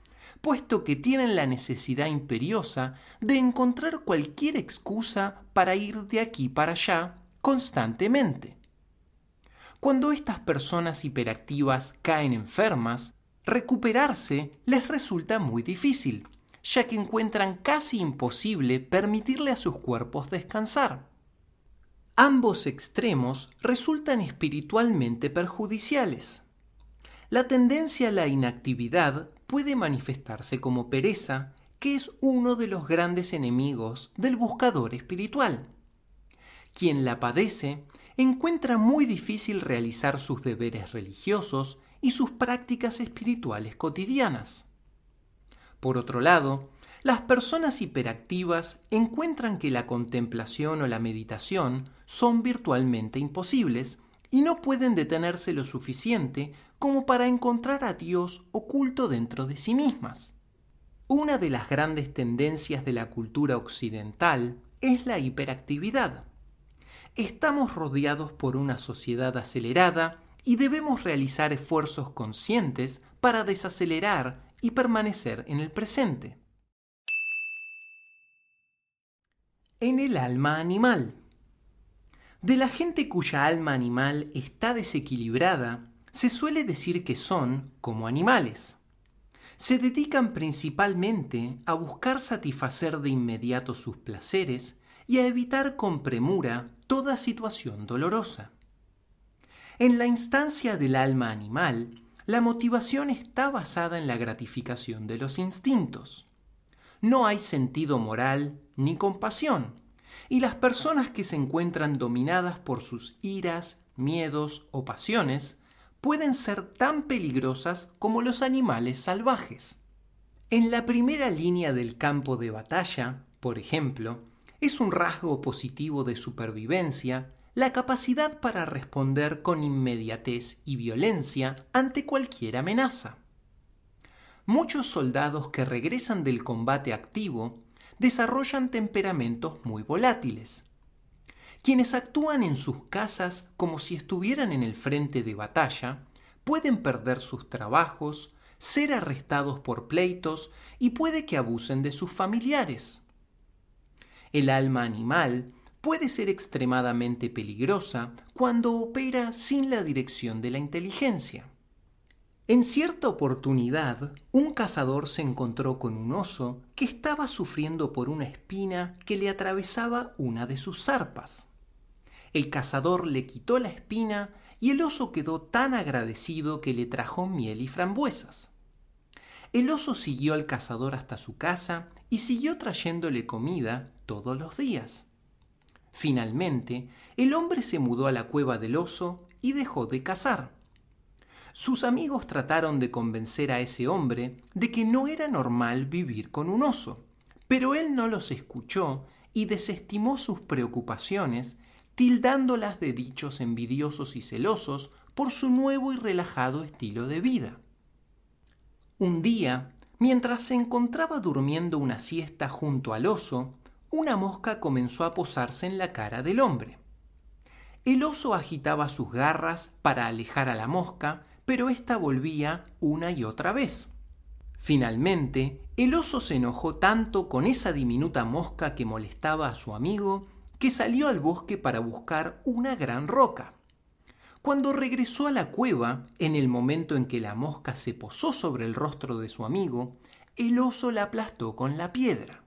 puesto que tienen la necesidad imperiosa de encontrar cualquier excusa para ir de aquí para allá constantemente. Cuando estas personas hiperactivas caen enfermas, recuperarse les resulta muy difícil, ya que encuentran casi imposible permitirle a sus cuerpos descansar. Ambos extremos resultan espiritualmente perjudiciales. La tendencia a la inactividad puede manifestarse como pereza, que es uno de los grandes enemigos del buscador espiritual. Quien la padece encuentra muy difícil realizar sus deberes religiosos y sus prácticas espirituales cotidianas. Por otro lado, las personas hiperactivas encuentran que la contemplación o la meditación son virtualmente imposibles y no pueden detenerse lo suficiente como para encontrar a Dios oculto dentro de sí mismas. Una de las grandes tendencias de la cultura occidental es la hiperactividad. Estamos rodeados por una sociedad acelerada y debemos realizar esfuerzos conscientes para desacelerar y permanecer en el presente. en el alma animal. De la gente cuya alma animal está desequilibrada, se suele decir que son como animales. Se dedican principalmente a buscar satisfacer de inmediato sus placeres y a evitar con premura toda situación dolorosa. En la instancia del alma animal, la motivación está basada en la gratificación de los instintos no hay sentido moral ni compasión, y las personas que se encuentran dominadas por sus iras, miedos o pasiones pueden ser tan peligrosas como los animales salvajes. En la primera línea del campo de batalla, por ejemplo, es un rasgo positivo de supervivencia la capacidad para responder con inmediatez y violencia ante cualquier amenaza muchos soldados que regresan del combate activo desarrollan temperamentos muy volátiles. Quienes actúan en sus casas como si estuvieran en el frente de batalla pueden perder sus trabajos, ser arrestados por pleitos y puede que abusen de sus familiares. El alma animal puede ser extremadamente peligrosa cuando opera sin la dirección de la inteligencia. En cierta oportunidad, un cazador se encontró con un oso que estaba sufriendo por una espina que le atravesaba una de sus zarpas. El cazador le quitó la espina y el oso quedó tan agradecido que le trajo miel y frambuesas. El oso siguió al cazador hasta su casa y siguió trayéndole comida todos los días. Finalmente, el hombre se mudó a la cueva del oso y dejó de cazar. Sus amigos trataron de convencer a ese hombre de que no era normal vivir con un oso, pero él no los escuchó y desestimó sus preocupaciones, tildándolas de dichos envidiosos y celosos por su nuevo y relajado estilo de vida. Un día, mientras se encontraba durmiendo una siesta junto al oso, una mosca comenzó a posarse en la cara del hombre. El oso agitaba sus garras para alejar a la mosca, pero ésta volvía una y otra vez. Finalmente, el oso se enojó tanto con esa diminuta mosca que molestaba a su amigo que salió al bosque para buscar una gran roca. Cuando regresó a la cueva, en el momento en que la mosca se posó sobre el rostro de su amigo, el oso la aplastó con la piedra.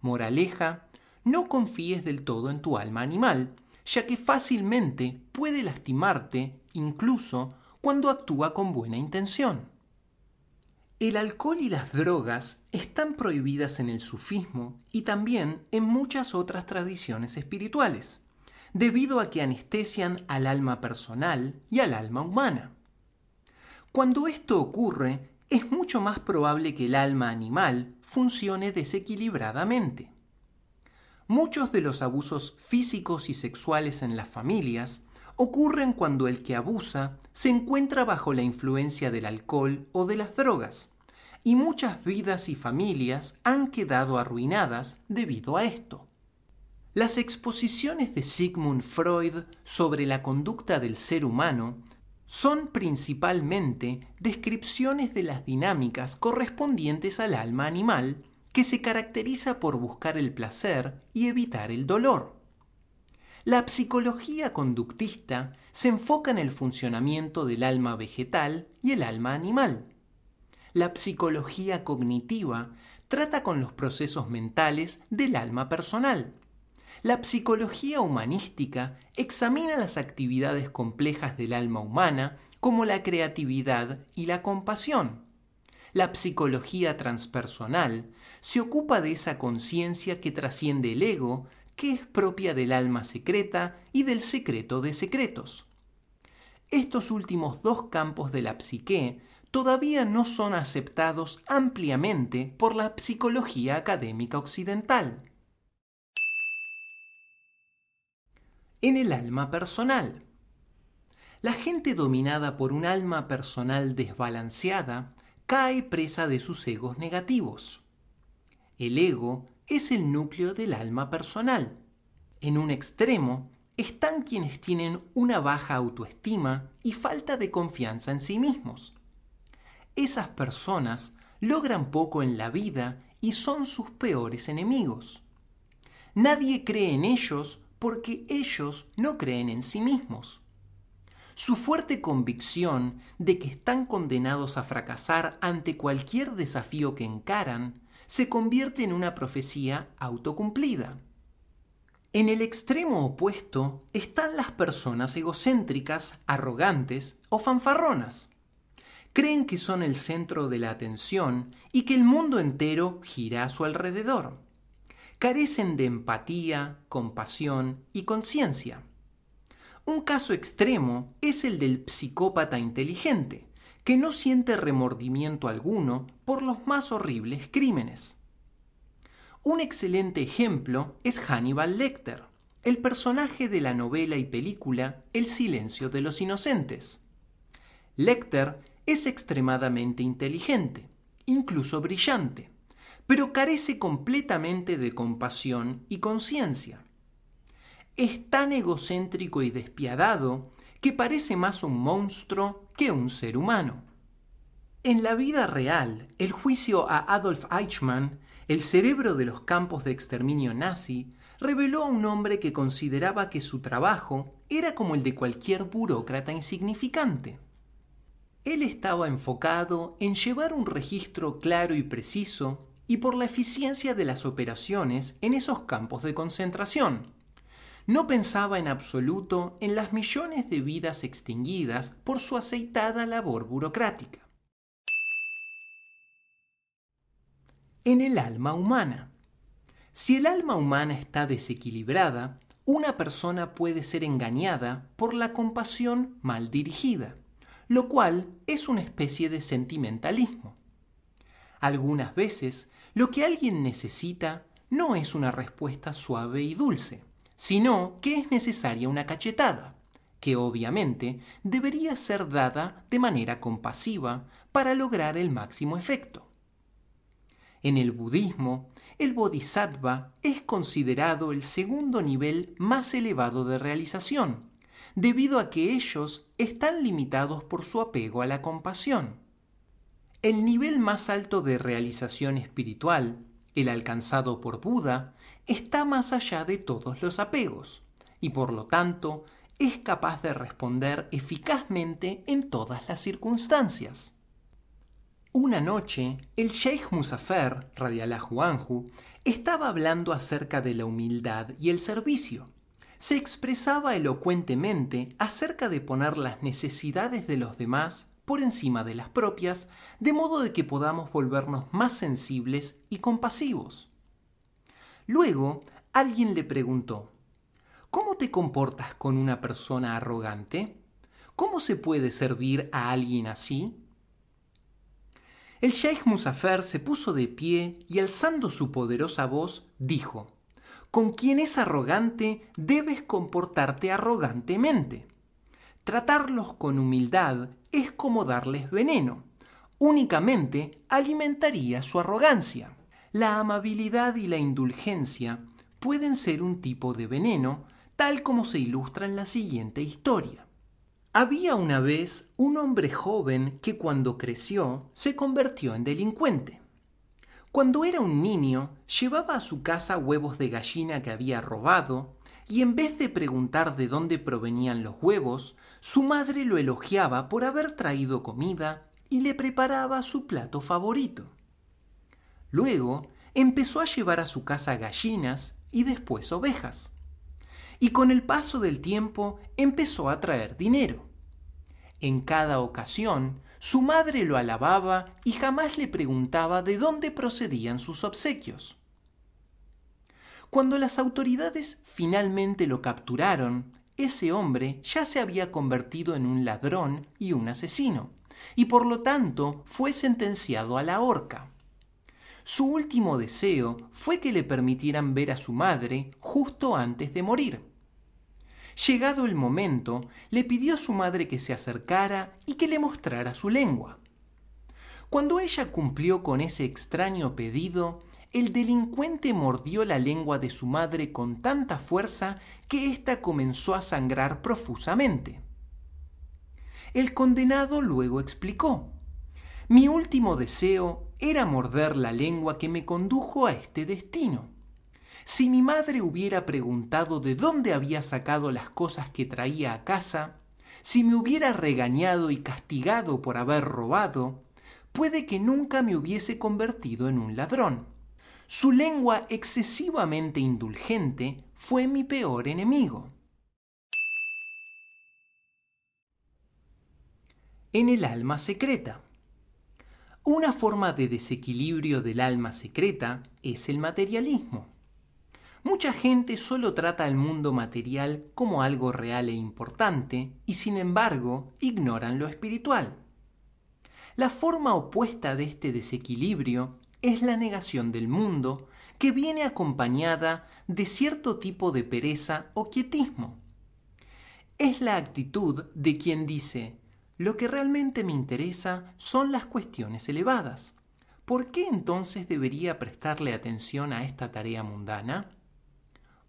Moraleja, no confíes del todo en tu alma animal, ya que fácilmente puede lastimarte incluso cuando actúa con buena intención. El alcohol y las drogas están prohibidas en el sufismo y también en muchas otras tradiciones espirituales, debido a que anestesian al alma personal y al alma humana. Cuando esto ocurre, es mucho más probable que el alma animal funcione desequilibradamente. Muchos de los abusos físicos y sexuales en las familias ocurren cuando el que abusa se encuentra bajo la influencia del alcohol o de las drogas, y muchas vidas y familias han quedado arruinadas debido a esto. Las exposiciones de Sigmund Freud sobre la conducta del ser humano son principalmente descripciones de las dinámicas correspondientes al alma animal que se caracteriza por buscar el placer y evitar el dolor. La psicología conductista se enfoca en el funcionamiento del alma vegetal y el alma animal. La psicología cognitiva trata con los procesos mentales del alma personal. La psicología humanística examina las actividades complejas del alma humana como la creatividad y la compasión. La psicología transpersonal se ocupa de esa conciencia que trasciende el ego, que es propia del alma secreta y del secreto de secretos. Estos últimos dos campos de la psique todavía no son aceptados ampliamente por la psicología académica occidental. En el alma personal. La gente dominada por un alma personal desbalanceada cae presa de sus egos negativos. El ego es el núcleo del alma personal. En un extremo están quienes tienen una baja autoestima y falta de confianza en sí mismos. Esas personas logran poco en la vida y son sus peores enemigos. Nadie cree en ellos porque ellos no creen en sí mismos. Su fuerte convicción de que están condenados a fracasar ante cualquier desafío que encaran se convierte en una profecía autocumplida. En el extremo opuesto están las personas egocéntricas, arrogantes o fanfarronas. Creen que son el centro de la atención y que el mundo entero gira a su alrededor. Carecen de empatía, compasión y conciencia. Un caso extremo es el del psicópata inteligente, que no siente remordimiento alguno por los más horribles crímenes. Un excelente ejemplo es Hannibal Lecter, el personaje de la novela y película El silencio de los inocentes. Lecter es extremadamente inteligente, incluso brillante, pero carece completamente de compasión y conciencia. Es tan egocéntrico y despiadado que parece más un monstruo que un ser humano. En la vida real, el juicio a Adolf Eichmann el cerebro de los campos de exterminio nazi reveló a un hombre que consideraba que su trabajo era como el de cualquier burócrata insignificante. Él estaba enfocado en llevar un registro claro y preciso y por la eficiencia de las operaciones en esos campos de concentración. No pensaba en absoluto en las millones de vidas extinguidas por su aceitada labor burocrática. en el alma humana. Si el alma humana está desequilibrada, una persona puede ser engañada por la compasión mal dirigida, lo cual es una especie de sentimentalismo. Algunas veces lo que alguien necesita no es una respuesta suave y dulce, sino que es necesaria una cachetada, que obviamente debería ser dada de manera compasiva para lograr el máximo efecto. En el budismo, el bodhisattva es considerado el segundo nivel más elevado de realización, debido a que ellos están limitados por su apego a la compasión. El nivel más alto de realización espiritual, el alcanzado por Buda, está más allá de todos los apegos, y por lo tanto es capaz de responder eficazmente en todas las circunstancias. Una noche, el Sheikh Musafer, radialahu anhu, estaba hablando acerca de la humildad y el servicio. Se expresaba elocuentemente acerca de poner las necesidades de los demás por encima de las propias, de modo de que podamos volvernos más sensibles y compasivos. Luego, alguien le preguntó, ¿Cómo te comportas con una persona arrogante? ¿Cómo se puede servir a alguien así? El Sheikh Musafer se puso de pie y alzando su poderosa voz dijo, Con quien es arrogante debes comportarte arrogantemente. Tratarlos con humildad es como darles veneno. Únicamente alimentaría su arrogancia. La amabilidad y la indulgencia pueden ser un tipo de veneno, tal como se ilustra en la siguiente historia. Había una vez un hombre joven que cuando creció se convirtió en delincuente. Cuando era un niño llevaba a su casa huevos de gallina que había robado y en vez de preguntar de dónde provenían los huevos, su madre lo elogiaba por haber traído comida y le preparaba su plato favorito. Luego empezó a llevar a su casa gallinas y después ovejas. Y con el paso del tiempo empezó a traer dinero. En cada ocasión, su madre lo alababa y jamás le preguntaba de dónde procedían sus obsequios. Cuando las autoridades finalmente lo capturaron, ese hombre ya se había convertido en un ladrón y un asesino, y por lo tanto fue sentenciado a la horca. Su último deseo fue que le permitieran ver a su madre justo antes de morir. Llegado el momento, le pidió a su madre que se acercara y que le mostrara su lengua. Cuando ella cumplió con ese extraño pedido, el delincuente mordió la lengua de su madre con tanta fuerza que ésta comenzó a sangrar profusamente. El condenado luego explicó, mi último deseo era morder la lengua que me condujo a este destino. Si mi madre hubiera preguntado de dónde había sacado las cosas que traía a casa, si me hubiera regañado y castigado por haber robado, puede que nunca me hubiese convertido en un ladrón. Su lengua excesivamente indulgente fue mi peor enemigo. En el alma secreta. Una forma de desequilibrio del alma secreta es el materialismo. Mucha gente solo trata al mundo material como algo real e importante y sin embargo ignoran lo espiritual. La forma opuesta de este desequilibrio es la negación del mundo que viene acompañada de cierto tipo de pereza o quietismo. Es la actitud de quien dice, lo que realmente me interesa son las cuestiones elevadas. ¿Por qué entonces debería prestarle atención a esta tarea mundana?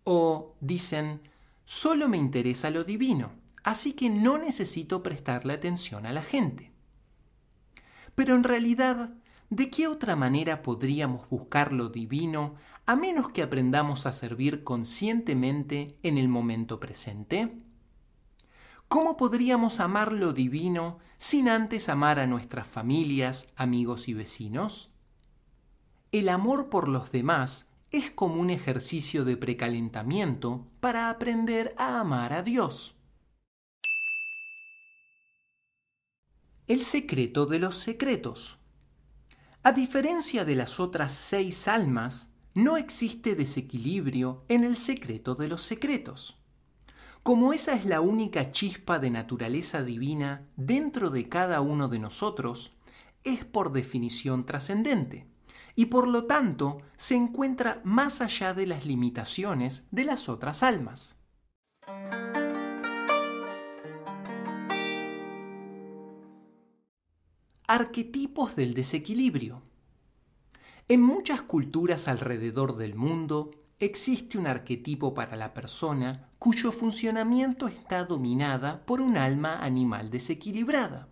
O dicen, solo me interesa lo divino, así que no necesito prestarle atención a la gente. Pero en realidad, ¿de qué otra manera podríamos buscar lo divino a menos que aprendamos a servir conscientemente en el momento presente? ¿Cómo podríamos amar lo divino sin antes amar a nuestras familias, amigos y vecinos? El amor por los demás es como un ejercicio de precalentamiento para aprender a amar a Dios. El secreto de los secretos. A diferencia de las otras seis almas, no existe desequilibrio en el secreto de los secretos. Como esa es la única chispa de naturaleza divina dentro de cada uno de nosotros, es por definición trascendente y por lo tanto se encuentra más allá de las limitaciones de las otras almas. Arquetipos del desequilibrio. En muchas culturas alrededor del mundo, existe un arquetipo para la persona cuyo funcionamiento está dominada por un alma animal desequilibrada.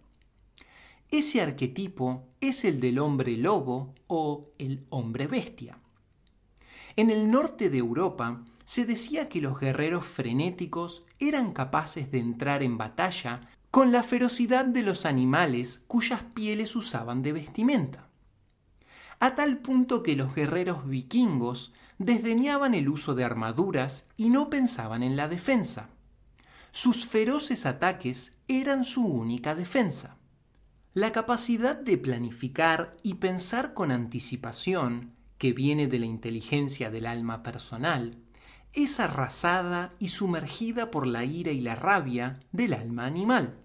Ese arquetipo es el del hombre lobo o el hombre bestia. En el norte de Europa se decía que los guerreros frenéticos eran capaces de entrar en batalla con la ferocidad de los animales cuyas pieles usaban de vestimenta a tal punto que los guerreros vikingos desdeñaban el uso de armaduras y no pensaban en la defensa. Sus feroces ataques eran su única defensa. La capacidad de planificar y pensar con anticipación, que viene de la inteligencia del alma personal, es arrasada y sumergida por la ira y la rabia del alma animal.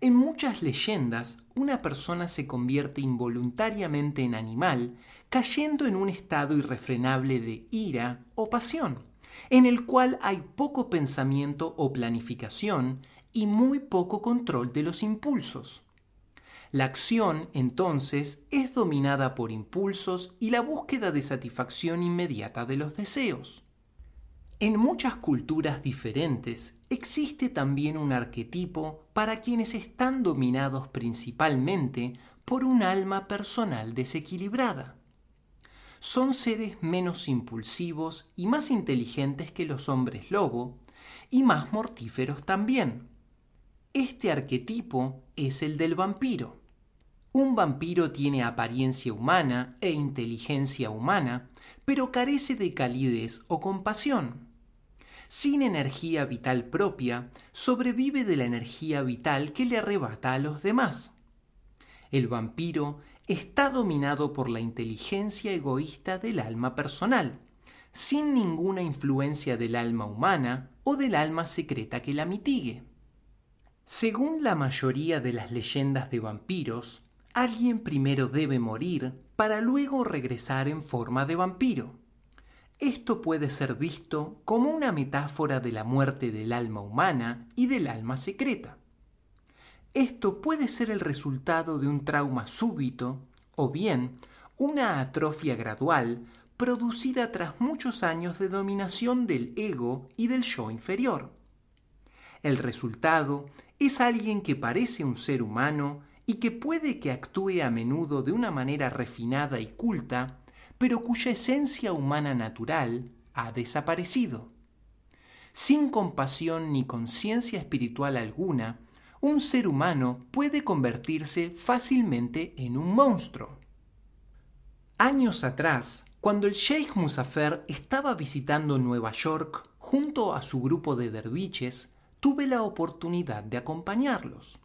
En muchas leyendas, una persona se convierte involuntariamente en animal, cayendo en un estado irrefrenable de ira o pasión, en el cual hay poco pensamiento o planificación y muy poco control de los impulsos. La acción, entonces, es dominada por impulsos y la búsqueda de satisfacción inmediata de los deseos. En muchas culturas diferentes existe también un arquetipo para quienes están dominados principalmente por un alma personal desequilibrada. Son seres menos impulsivos y más inteligentes que los hombres lobo y más mortíferos también. Este arquetipo es el del vampiro. Un vampiro tiene apariencia humana e inteligencia humana, pero carece de calidez o compasión. Sin energía vital propia, sobrevive de la energía vital que le arrebata a los demás. El vampiro está dominado por la inteligencia egoísta del alma personal, sin ninguna influencia del alma humana o del alma secreta que la mitigue. Según la mayoría de las leyendas de vampiros, alguien primero debe morir para luego regresar en forma de vampiro. Esto puede ser visto como una metáfora de la muerte del alma humana y del alma secreta. Esto puede ser el resultado de un trauma súbito o bien una atrofia gradual producida tras muchos años de dominación del ego y del yo inferior. El resultado es alguien que parece un ser humano y que puede que actúe a menudo de una manera refinada y culta, pero cuya esencia humana natural ha desaparecido. Sin compasión ni conciencia espiritual alguna, un ser humano puede convertirse fácilmente en un monstruo. Años atrás, cuando el Sheikh Musafer estaba visitando Nueva York junto a su grupo de derviches, tuve la oportunidad de acompañarlos.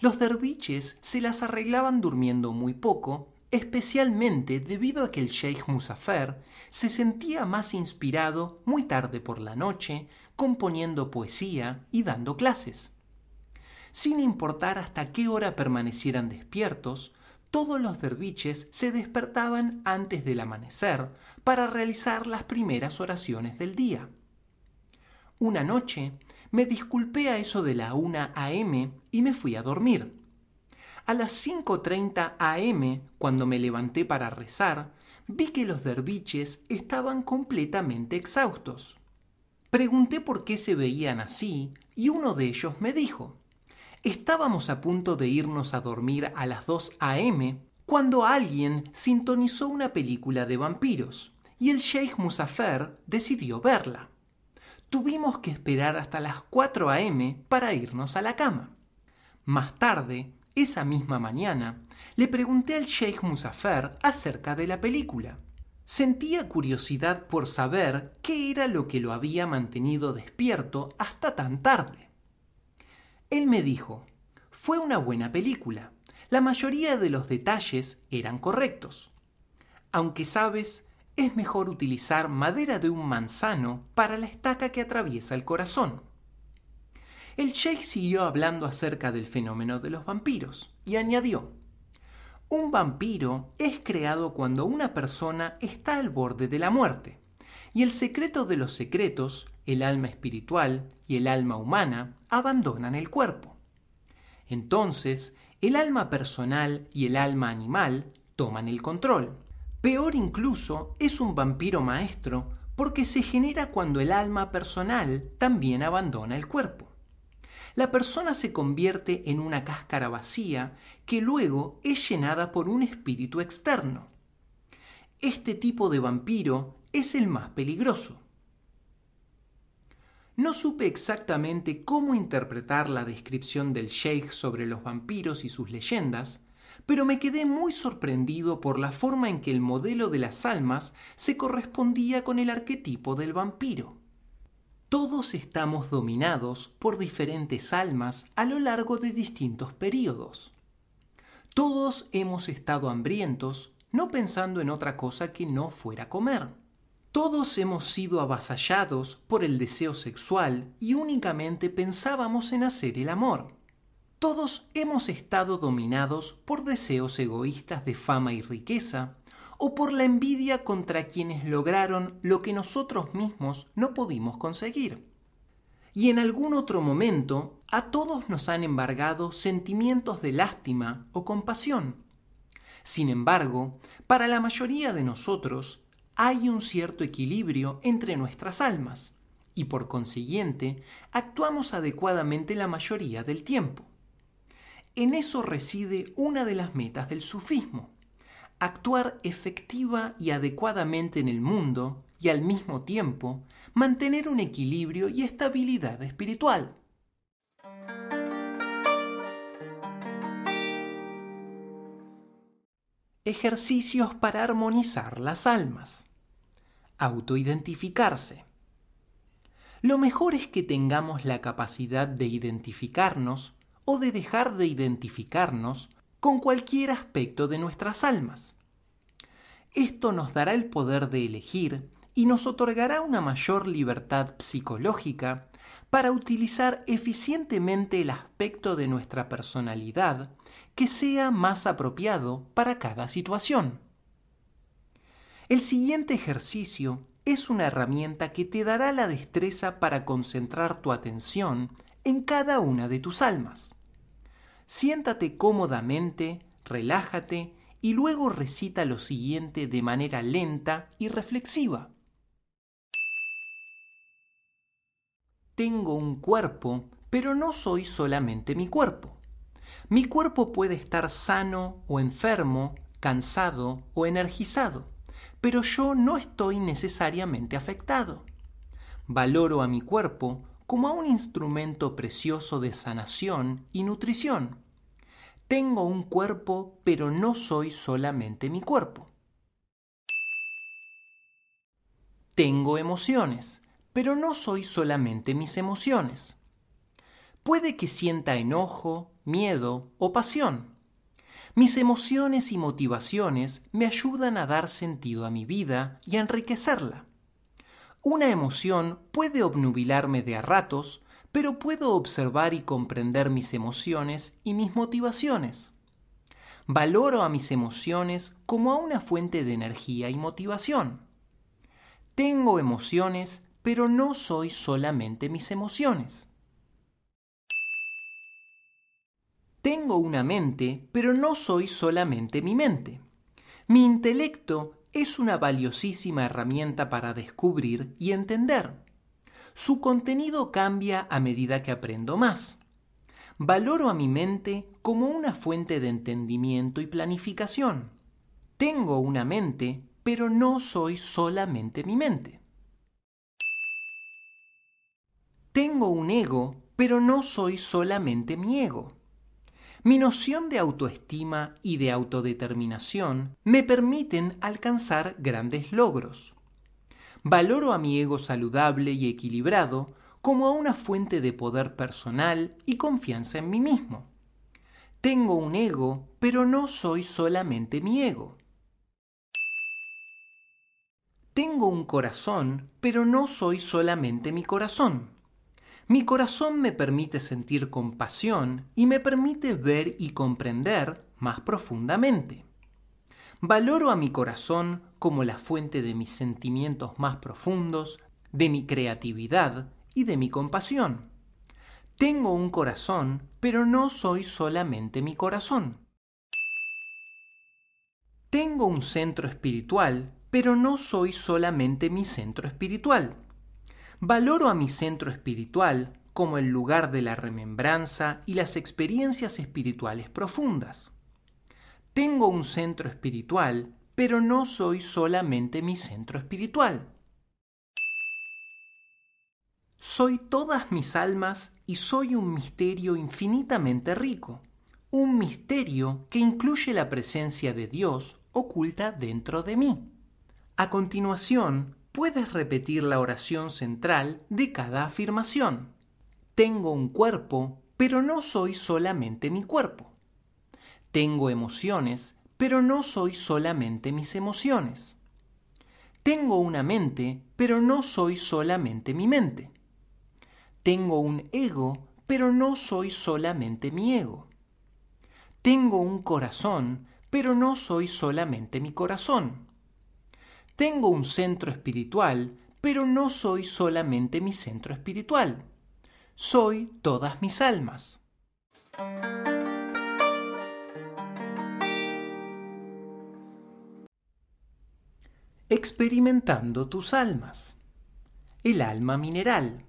Los derviches se las arreglaban durmiendo muy poco, especialmente debido a que el Sheikh Musafer se sentía más inspirado muy tarde por la noche, componiendo poesía y dando clases. Sin importar hasta qué hora permanecieran despiertos, todos los derviches se despertaban antes del amanecer para realizar las primeras oraciones del día. Una noche, me disculpé a eso de la 1 a.m. y me fui a dormir. A las 5.30 am, cuando me levanté para rezar, vi que los derviches estaban completamente exhaustos. Pregunté por qué se veían así y uno de ellos me dijo, estábamos a punto de irnos a dormir a las 2 am cuando alguien sintonizó una película de vampiros y el Sheikh Musafer decidió verla tuvimos que esperar hasta las 4 a.m. para irnos a la cama. Más tarde, esa misma mañana, le pregunté al Sheikh Musafer acerca de la película. Sentía curiosidad por saber qué era lo que lo había mantenido despierto hasta tan tarde. Él me dijo, fue una buena película. La mayoría de los detalles eran correctos. Aunque sabes, es mejor utilizar madera de un manzano para la estaca que atraviesa el corazón. El sheikh siguió hablando acerca del fenómeno de los vampiros y añadió, un vampiro es creado cuando una persona está al borde de la muerte, y el secreto de los secretos, el alma espiritual y el alma humana, abandonan el cuerpo. Entonces, el alma personal y el alma animal toman el control. Peor incluso es un vampiro maestro porque se genera cuando el alma personal también abandona el cuerpo. La persona se convierte en una cáscara vacía que luego es llenada por un espíritu externo. Este tipo de vampiro es el más peligroso. No supe exactamente cómo interpretar la descripción del Sheikh sobre los vampiros y sus leyendas, pero me quedé muy sorprendido por la forma en que el modelo de las almas se correspondía con el arquetipo del vampiro. Todos estamos dominados por diferentes almas a lo largo de distintos períodos. Todos hemos estado hambrientos, no pensando en otra cosa que no fuera comer. Todos hemos sido avasallados por el deseo sexual y únicamente pensábamos en hacer el amor. Todos hemos estado dominados por deseos egoístas de fama y riqueza, o por la envidia contra quienes lograron lo que nosotros mismos no pudimos conseguir. Y en algún otro momento a todos nos han embargado sentimientos de lástima o compasión. Sin embargo, para la mayoría de nosotros hay un cierto equilibrio entre nuestras almas, y por consiguiente actuamos adecuadamente la mayoría del tiempo. En eso reside una de las metas del sufismo, actuar efectiva y adecuadamente en el mundo y al mismo tiempo mantener un equilibrio y estabilidad espiritual. Ejercicios para armonizar las almas. Autoidentificarse. Lo mejor es que tengamos la capacidad de identificarnos o de dejar de identificarnos con cualquier aspecto de nuestras almas. Esto nos dará el poder de elegir y nos otorgará una mayor libertad psicológica para utilizar eficientemente el aspecto de nuestra personalidad que sea más apropiado para cada situación. El siguiente ejercicio es una herramienta que te dará la destreza para concentrar tu atención en cada una de tus almas. Siéntate cómodamente, relájate y luego recita lo siguiente de manera lenta y reflexiva. Tengo un cuerpo, pero no soy solamente mi cuerpo. Mi cuerpo puede estar sano o enfermo, cansado o energizado, pero yo no estoy necesariamente afectado. Valoro a mi cuerpo como a un instrumento precioso de sanación y nutrición. Tengo un cuerpo, pero no soy solamente mi cuerpo. Tengo emociones, pero no soy solamente mis emociones. Puede que sienta enojo, miedo o pasión. Mis emociones y motivaciones me ayudan a dar sentido a mi vida y a enriquecerla. Una emoción puede obnubilarme de a ratos, pero puedo observar y comprender mis emociones y mis motivaciones. Valoro a mis emociones como a una fuente de energía y motivación. Tengo emociones pero no soy solamente mis emociones. Tengo una mente, pero no soy solamente mi mente. Mi intelecto es una valiosísima herramienta para descubrir y entender. Su contenido cambia a medida que aprendo más. Valoro a mi mente como una fuente de entendimiento y planificación. Tengo una mente, pero no soy solamente mi mente. Tengo un ego, pero no soy solamente mi ego. Mi noción de autoestima y de autodeterminación me permiten alcanzar grandes logros. Valoro a mi ego saludable y equilibrado como a una fuente de poder personal y confianza en mí mismo. Tengo un ego, pero no soy solamente mi ego. Tengo un corazón, pero no soy solamente mi corazón. Mi corazón me permite sentir compasión y me permite ver y comprender más profundamente. Valoro a mi corazón como la fuente de mis sentimientos más profundos, de mi creatividad y de mi compasión. Tengo un corazón, pero no soy solamente mi corazón. Tengo un centro espiritual, pero no soy solamente mi centro espiritual. Valoro a mi centro espiritual como el lugar de la remembranza y las experiencias espirituales profundas. Tengo un centro espiritual, pero no soy solamente mi centro espiritual. Soy todas mis almas y soy un misterio infinitamente rico, un misterio que incluye la presencia de Dios oculta dentro de mí. A continuación, puedes repetir la oración central de cada afirmación. Tengo un cuerpo, pero no soy solamente mi cuerpo. Tengo emociones, pero no soy solamente mis emociones. Tengo una mente, pero no soy solamente mi mente. Tengo un ego, pero no soy solamente mi ego. Tengo un corazón, pero no soy solamente mi corazón. Tengo un centro espiritual, pero no soy solamente mi centro espiritual. Soy todas mis almas. Experimentando tus almas. El alma mineral.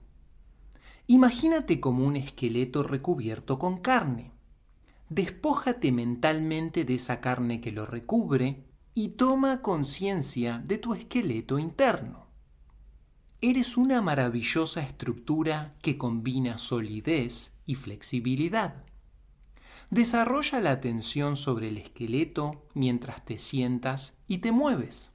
Imagínate como un esqueleto recubierto con carne. Despójate mentalmente de esa carne que lo recubre y toma conciencia de tu esqueleto interno. Eres una maravillosa estructura que combina solidez y flexibilidad. Desarrolla la atención sobre el esqueleto mientras te sientas y te mueves.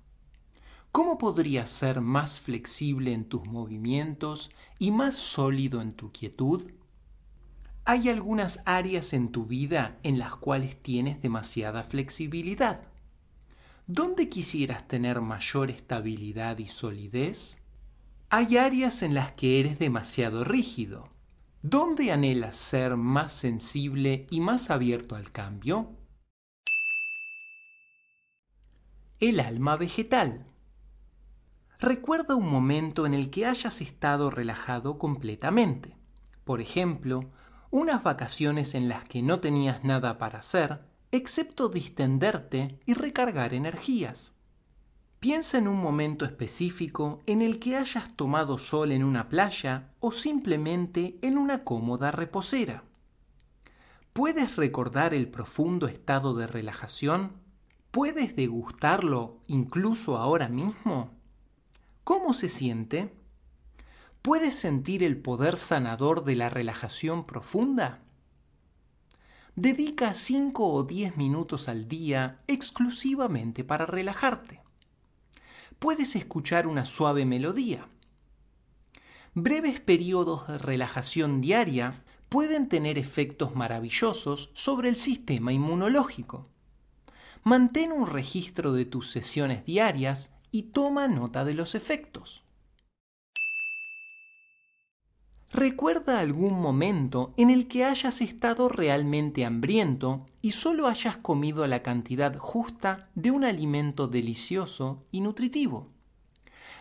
¿Cómo podrías ser más flexible en tus movimientos y más sólido en tu quietud? Hay algunas áreas en tu vida en las cuales tienes demasiada flexibilidad. ¿Dónde quisieras tener mayor estabilidad y solidez? Hay áreas en las que eres demasiado rígido. ¿Dónde anhelas ser más sensible y más abierto al cambio? El alma vegetal. Recuerda un momento en el que hayas estado relajado completamente. Por ejemplo, unas vacaciones en las que no tenías nada para hacer, excepto distenderte y recargar energías. Piensa en un momento específico en el que hayas tomado sol en una playa o simplemente en una cómoda reposera. ¿Puedes recordar el profundo estado de relajación? ¿Puedes degustarlo incluso ahora mismo? ¿Cómo se siente? ¿Puedes sentir el poder sanador de la relajación profunda? Dedica 5 o 10 minutos al día exclusivamente para relajarte. Puedes escuchar una suave melodía. Breves periodos de relajación diaria pueden tener efectos maravillosos sobre el sistema inmunológico. Mantén un registro de tus sesiones diarias y toma nota de los efectos. Recuerda algún momento en el que hayas estado realmente hambriento y solo hayas comido la cantidad justa de un alimento delicioso y nutritivo.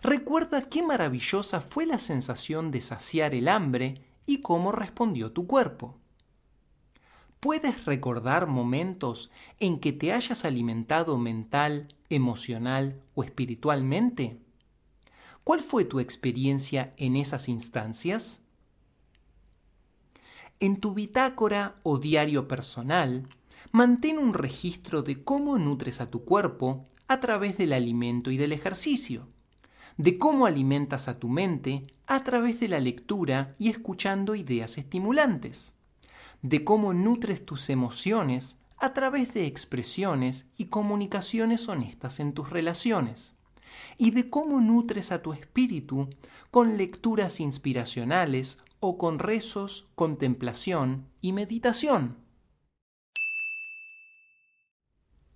Recuerda qué maravillosa fue la sensación de saciar el hambre y cómo respondió tu cuerpo. ¿Puedes recordar momentos en que te hayas alimentado mental, emocional o espiritualmente? ¿Cuál fue tu experiencia en esas instancias? En tu bitácora o diario personal, mantén un registro de cómo nutres a tu cuerpo a través del alimento y del ejercicio, de cómo alimentas a tu mente a través de la lectura y escuchando ideas estimulantes, de cómo nutres tus emociones a través de expresiones y comunicaciones honestas en tus relaciones, y de cómo nutres a tu espíritu con lecturas inspiracionales o con rezos, contemplación y meditación.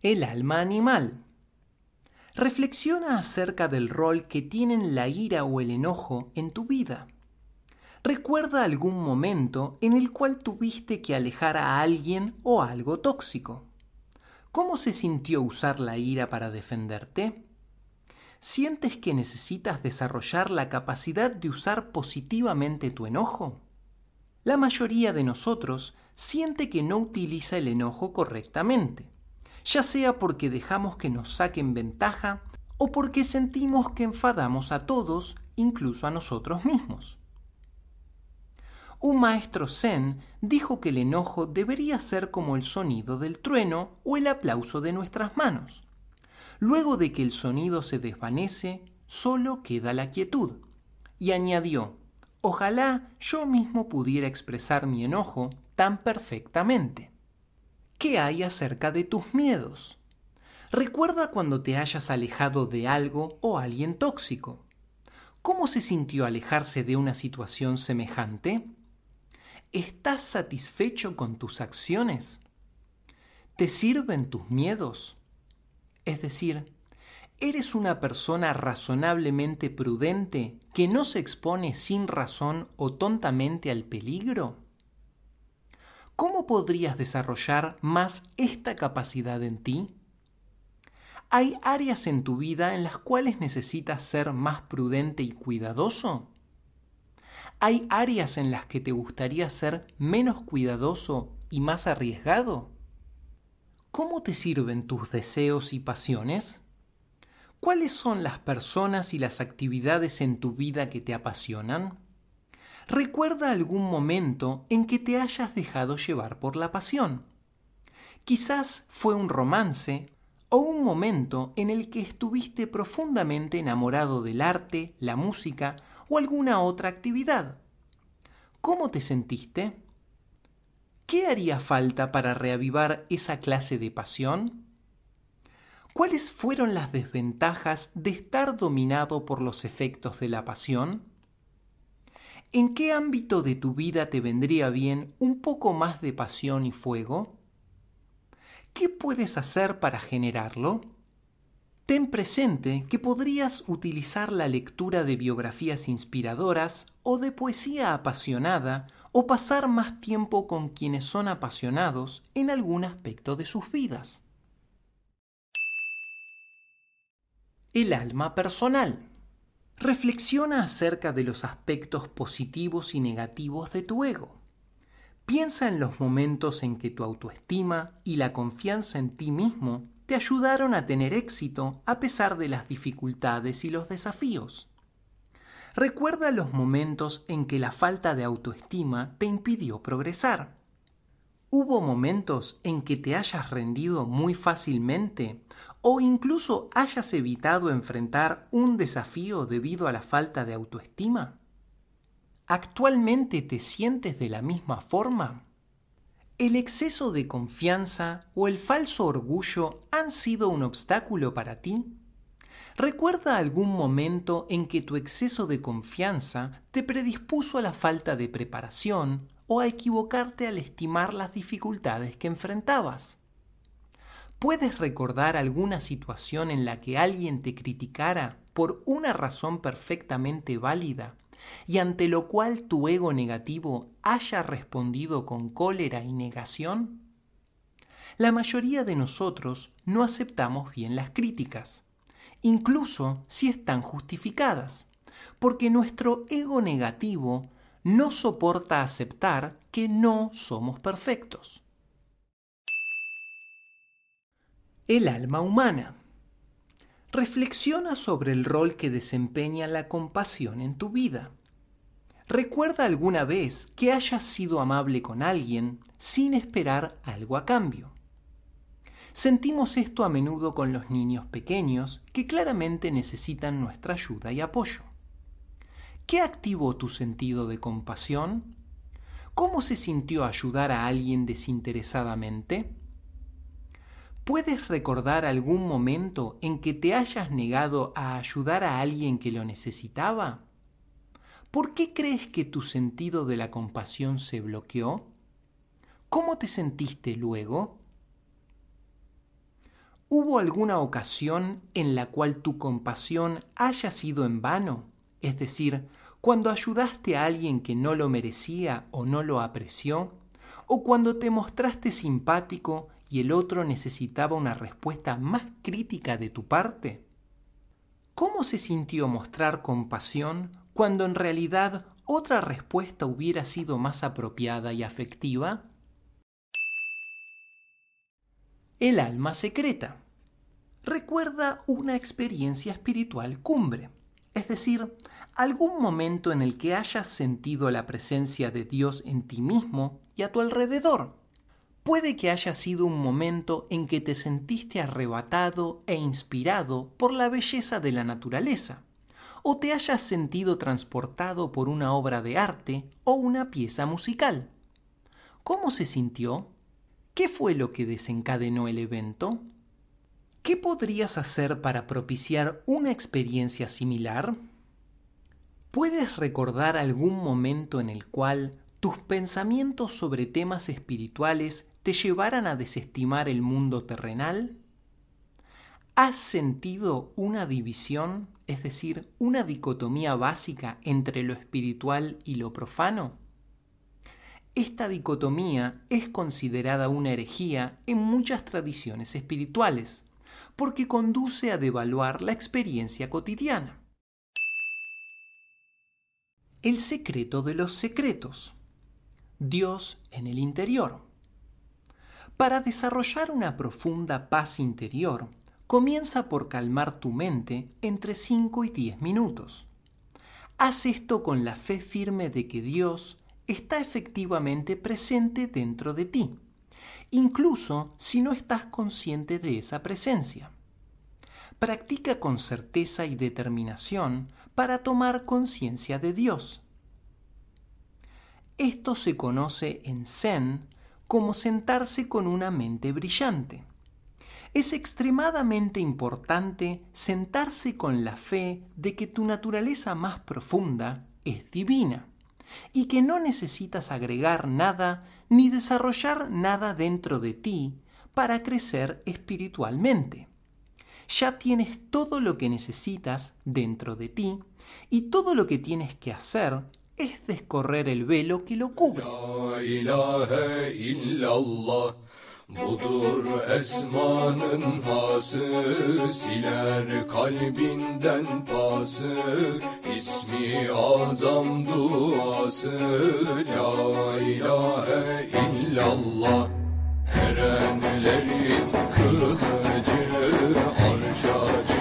El alma animal. Reflexiona acerca del rol que tienen la ira o el enojo en tu vida. Recuerda algún momento en el cual tuviste que alejar a alguien o algo tóxico. ¿Cómo se sintió usar la ira para defenderte? ¿Sientes que necesitas desarrollar la capacidad de usar positivamente tu enojo? La mayoría de nosotros siente que no utiliza el enojo correctamente, ya sea porque dejamos que nos saquen ventaja o porque sentimos que enfadamos a todos, incluso a nosotros mismos. Un maestro zen dijo que el enojo debería ser como el sonido del trueno o el aplauso de nuestras manos. Luego de que el sonido se desvanece, solo queda la quietud. Y añadió, ojalá yo mismo pudiera expresar mi enojo tan perfectamente. ¿Qué hay acerca de tus miedos? Recuerda cuando te hayas alejado de algo o alguien tóxico. ¿Cómo se sintió alejarse de una situación semejante? ¿Estás satisfecho con tus acciones? ¿Te sirven tus miedos? Es decir, ¿eres una persona razonablemente prudente que no se expone sin razón o tontamente al peligro? ¿Cómo podrías desarrollar más esta capacidad en ti? ¿Hay áreas en tu vida en las cuales necesitas ser más prudente y cuidadoso? ¿Hay áreas en las que te gustaría ser menos cuidadoso y más arriesgado? ¿Cómo te sirven tus deseos y pasiones? ¿Cuáles son las personas y las actividades en tu vida que te apasionan? Recuerda algún momento en que te hayas dejado llevar por la pasión. Quizás fue un romance o un momento en el que estuviste profundamente enamorado del arte, la música o alguna otra actividad. ¿Cómo te sentiste? ¿Qué haría falta para reavivar esa clase de pasión? ¿Cuáles fueron las desventajas de estar dominado por los efectos de la pasión? ¿En qué ámbito de tu vida te vendría bien un poco más de pasión y fuego? ¿Qué puedes hacer para generarlo? Ten presente que podrías utilizar la lectura de biografías inspiradoras o de poesía apasionada o pasar más tiempo con quienes son apasionados en algún aspecto de sus vidas. El alma personal. Reflexiona acerca de los aspectos positivos y negativos de tu ego. Piensa en los momentos en que tu autoestima y la confianza en ti mismo te ayudaron a tener éxito a pesar de las dificultades y los desafíos. Recuerda los momentos en que la falta de autoestima te impidió progresar. ¿Hubo momentos en que te hayas rendido muy fácilmente o incluso hayas evitado enfrentar un desafío debido a la falta de autoestima? ¿Actualmente te sientes de la misma forma? ¿El exceso de confianza o el falso orgullo han sido un obstáculo para ti? ¿Recuerda algún momento en que tu exceso de confianza te predispuso a la falta de preparación o a equivocarte al estimar las dificultades que enfrentabas? ¿Puedes recordar alguna situación en la que alguien te criticara por una razón perfectamente válida y ante lo cual tu ego negativo haya respondido con cólera y negación? La mayoría de nosotros no aceptamos bien las críticas, incluso si están justificadas, porque nuestro ego negativo no soporta aceptar que no somos perfectos. El alma humana. Reflexiona sobre el rol que desempeña la compasión en tu vida. Recuerda alguna vez que hayas sido amable con alguien sin esperar algo a cambio. Sentimos esto a menudo con los niños pequeños que claramente necesitan nuestra ayuda y apoyo. ¿Qué activó tu sentido de compasión? ¿Cómo se sintió ayudar a alguien desinteresadamente? ¿Puedes recordar algún momento en que te hayas negado a ayudar a alguien que lo necesitaba? ¿Por qué crees que tu sentido de la compasión se bloqueó? ¿Cómo te sentiste luego? ¿Hubo alguna ocasión en la cual tu compasión haya sido en vano? Es decir, cuando ayudaste a alguien que no lo merecía o no lo apreció, o cuando te mostraste simpático y el otro necesitaba una respuesta más crítica de tu parte? ¿Cómo se sintió mostrar compasión cuando en realidad otra respuesta hubiera sido más apropiada y afectiva? El alma secreta. Recuerda una experiencia espiritual cumbre, es decir, algún momento en el que hayas sentido la presencia de Dios en ti mismo y a tu alrededor Puede que haya sido un momento en que te sentiste arrebatado e inspirado por la belleza de la naturaleza, o te hayas sentido transportado por una obra de arte o una pieza musical. ¿Cómo se sintió? ¿Qué fue lo que desencadenó el evento? ¿Qué podrías hacer para propiciar una experiencia similar? ¿Puedes recordar algún momento en el cual tus pensamientos sobre temas espirituales te llevaran a desestimar el mundo terrenal? ¿Has sentido una división, es decir, una dicotomía básica entre lo espiritual y lo profano? Esta dicotomía es considerada una herejía en muchas tradiciones espirituales, porque conduce a devaluar la experiencia cotidiana. El secreto de los secretos. Dios en el interior. Para desarrollar una profunda paz interior, comienza por calmar tu mente entre 5 y 10 minutos. Haz esto con la fe firme de que Dios está efectivamente presente dentro de ti, incluso si no estás consciente de esa presencia. Practica con certeza y determinación para tomar conciencia de Dios esto se conoce en Zen como sentarse con una mente brillante. Es extremadamente importante sentarse con la fe de que tu naturaleza más profunda es divina y que no necesitas agregar nada ni desarrollar nada dentro de ti para crecer espiritualmente. Ya tienes todo lo que necesitas dentro de ti y todo lo que tienes que hacer es descorrer el velo que lo cubre. Budur esmanın hası Siler kalbinden pası. İsmi azam duası La ilahe illallah. Erenlerin kılıcı Arşacı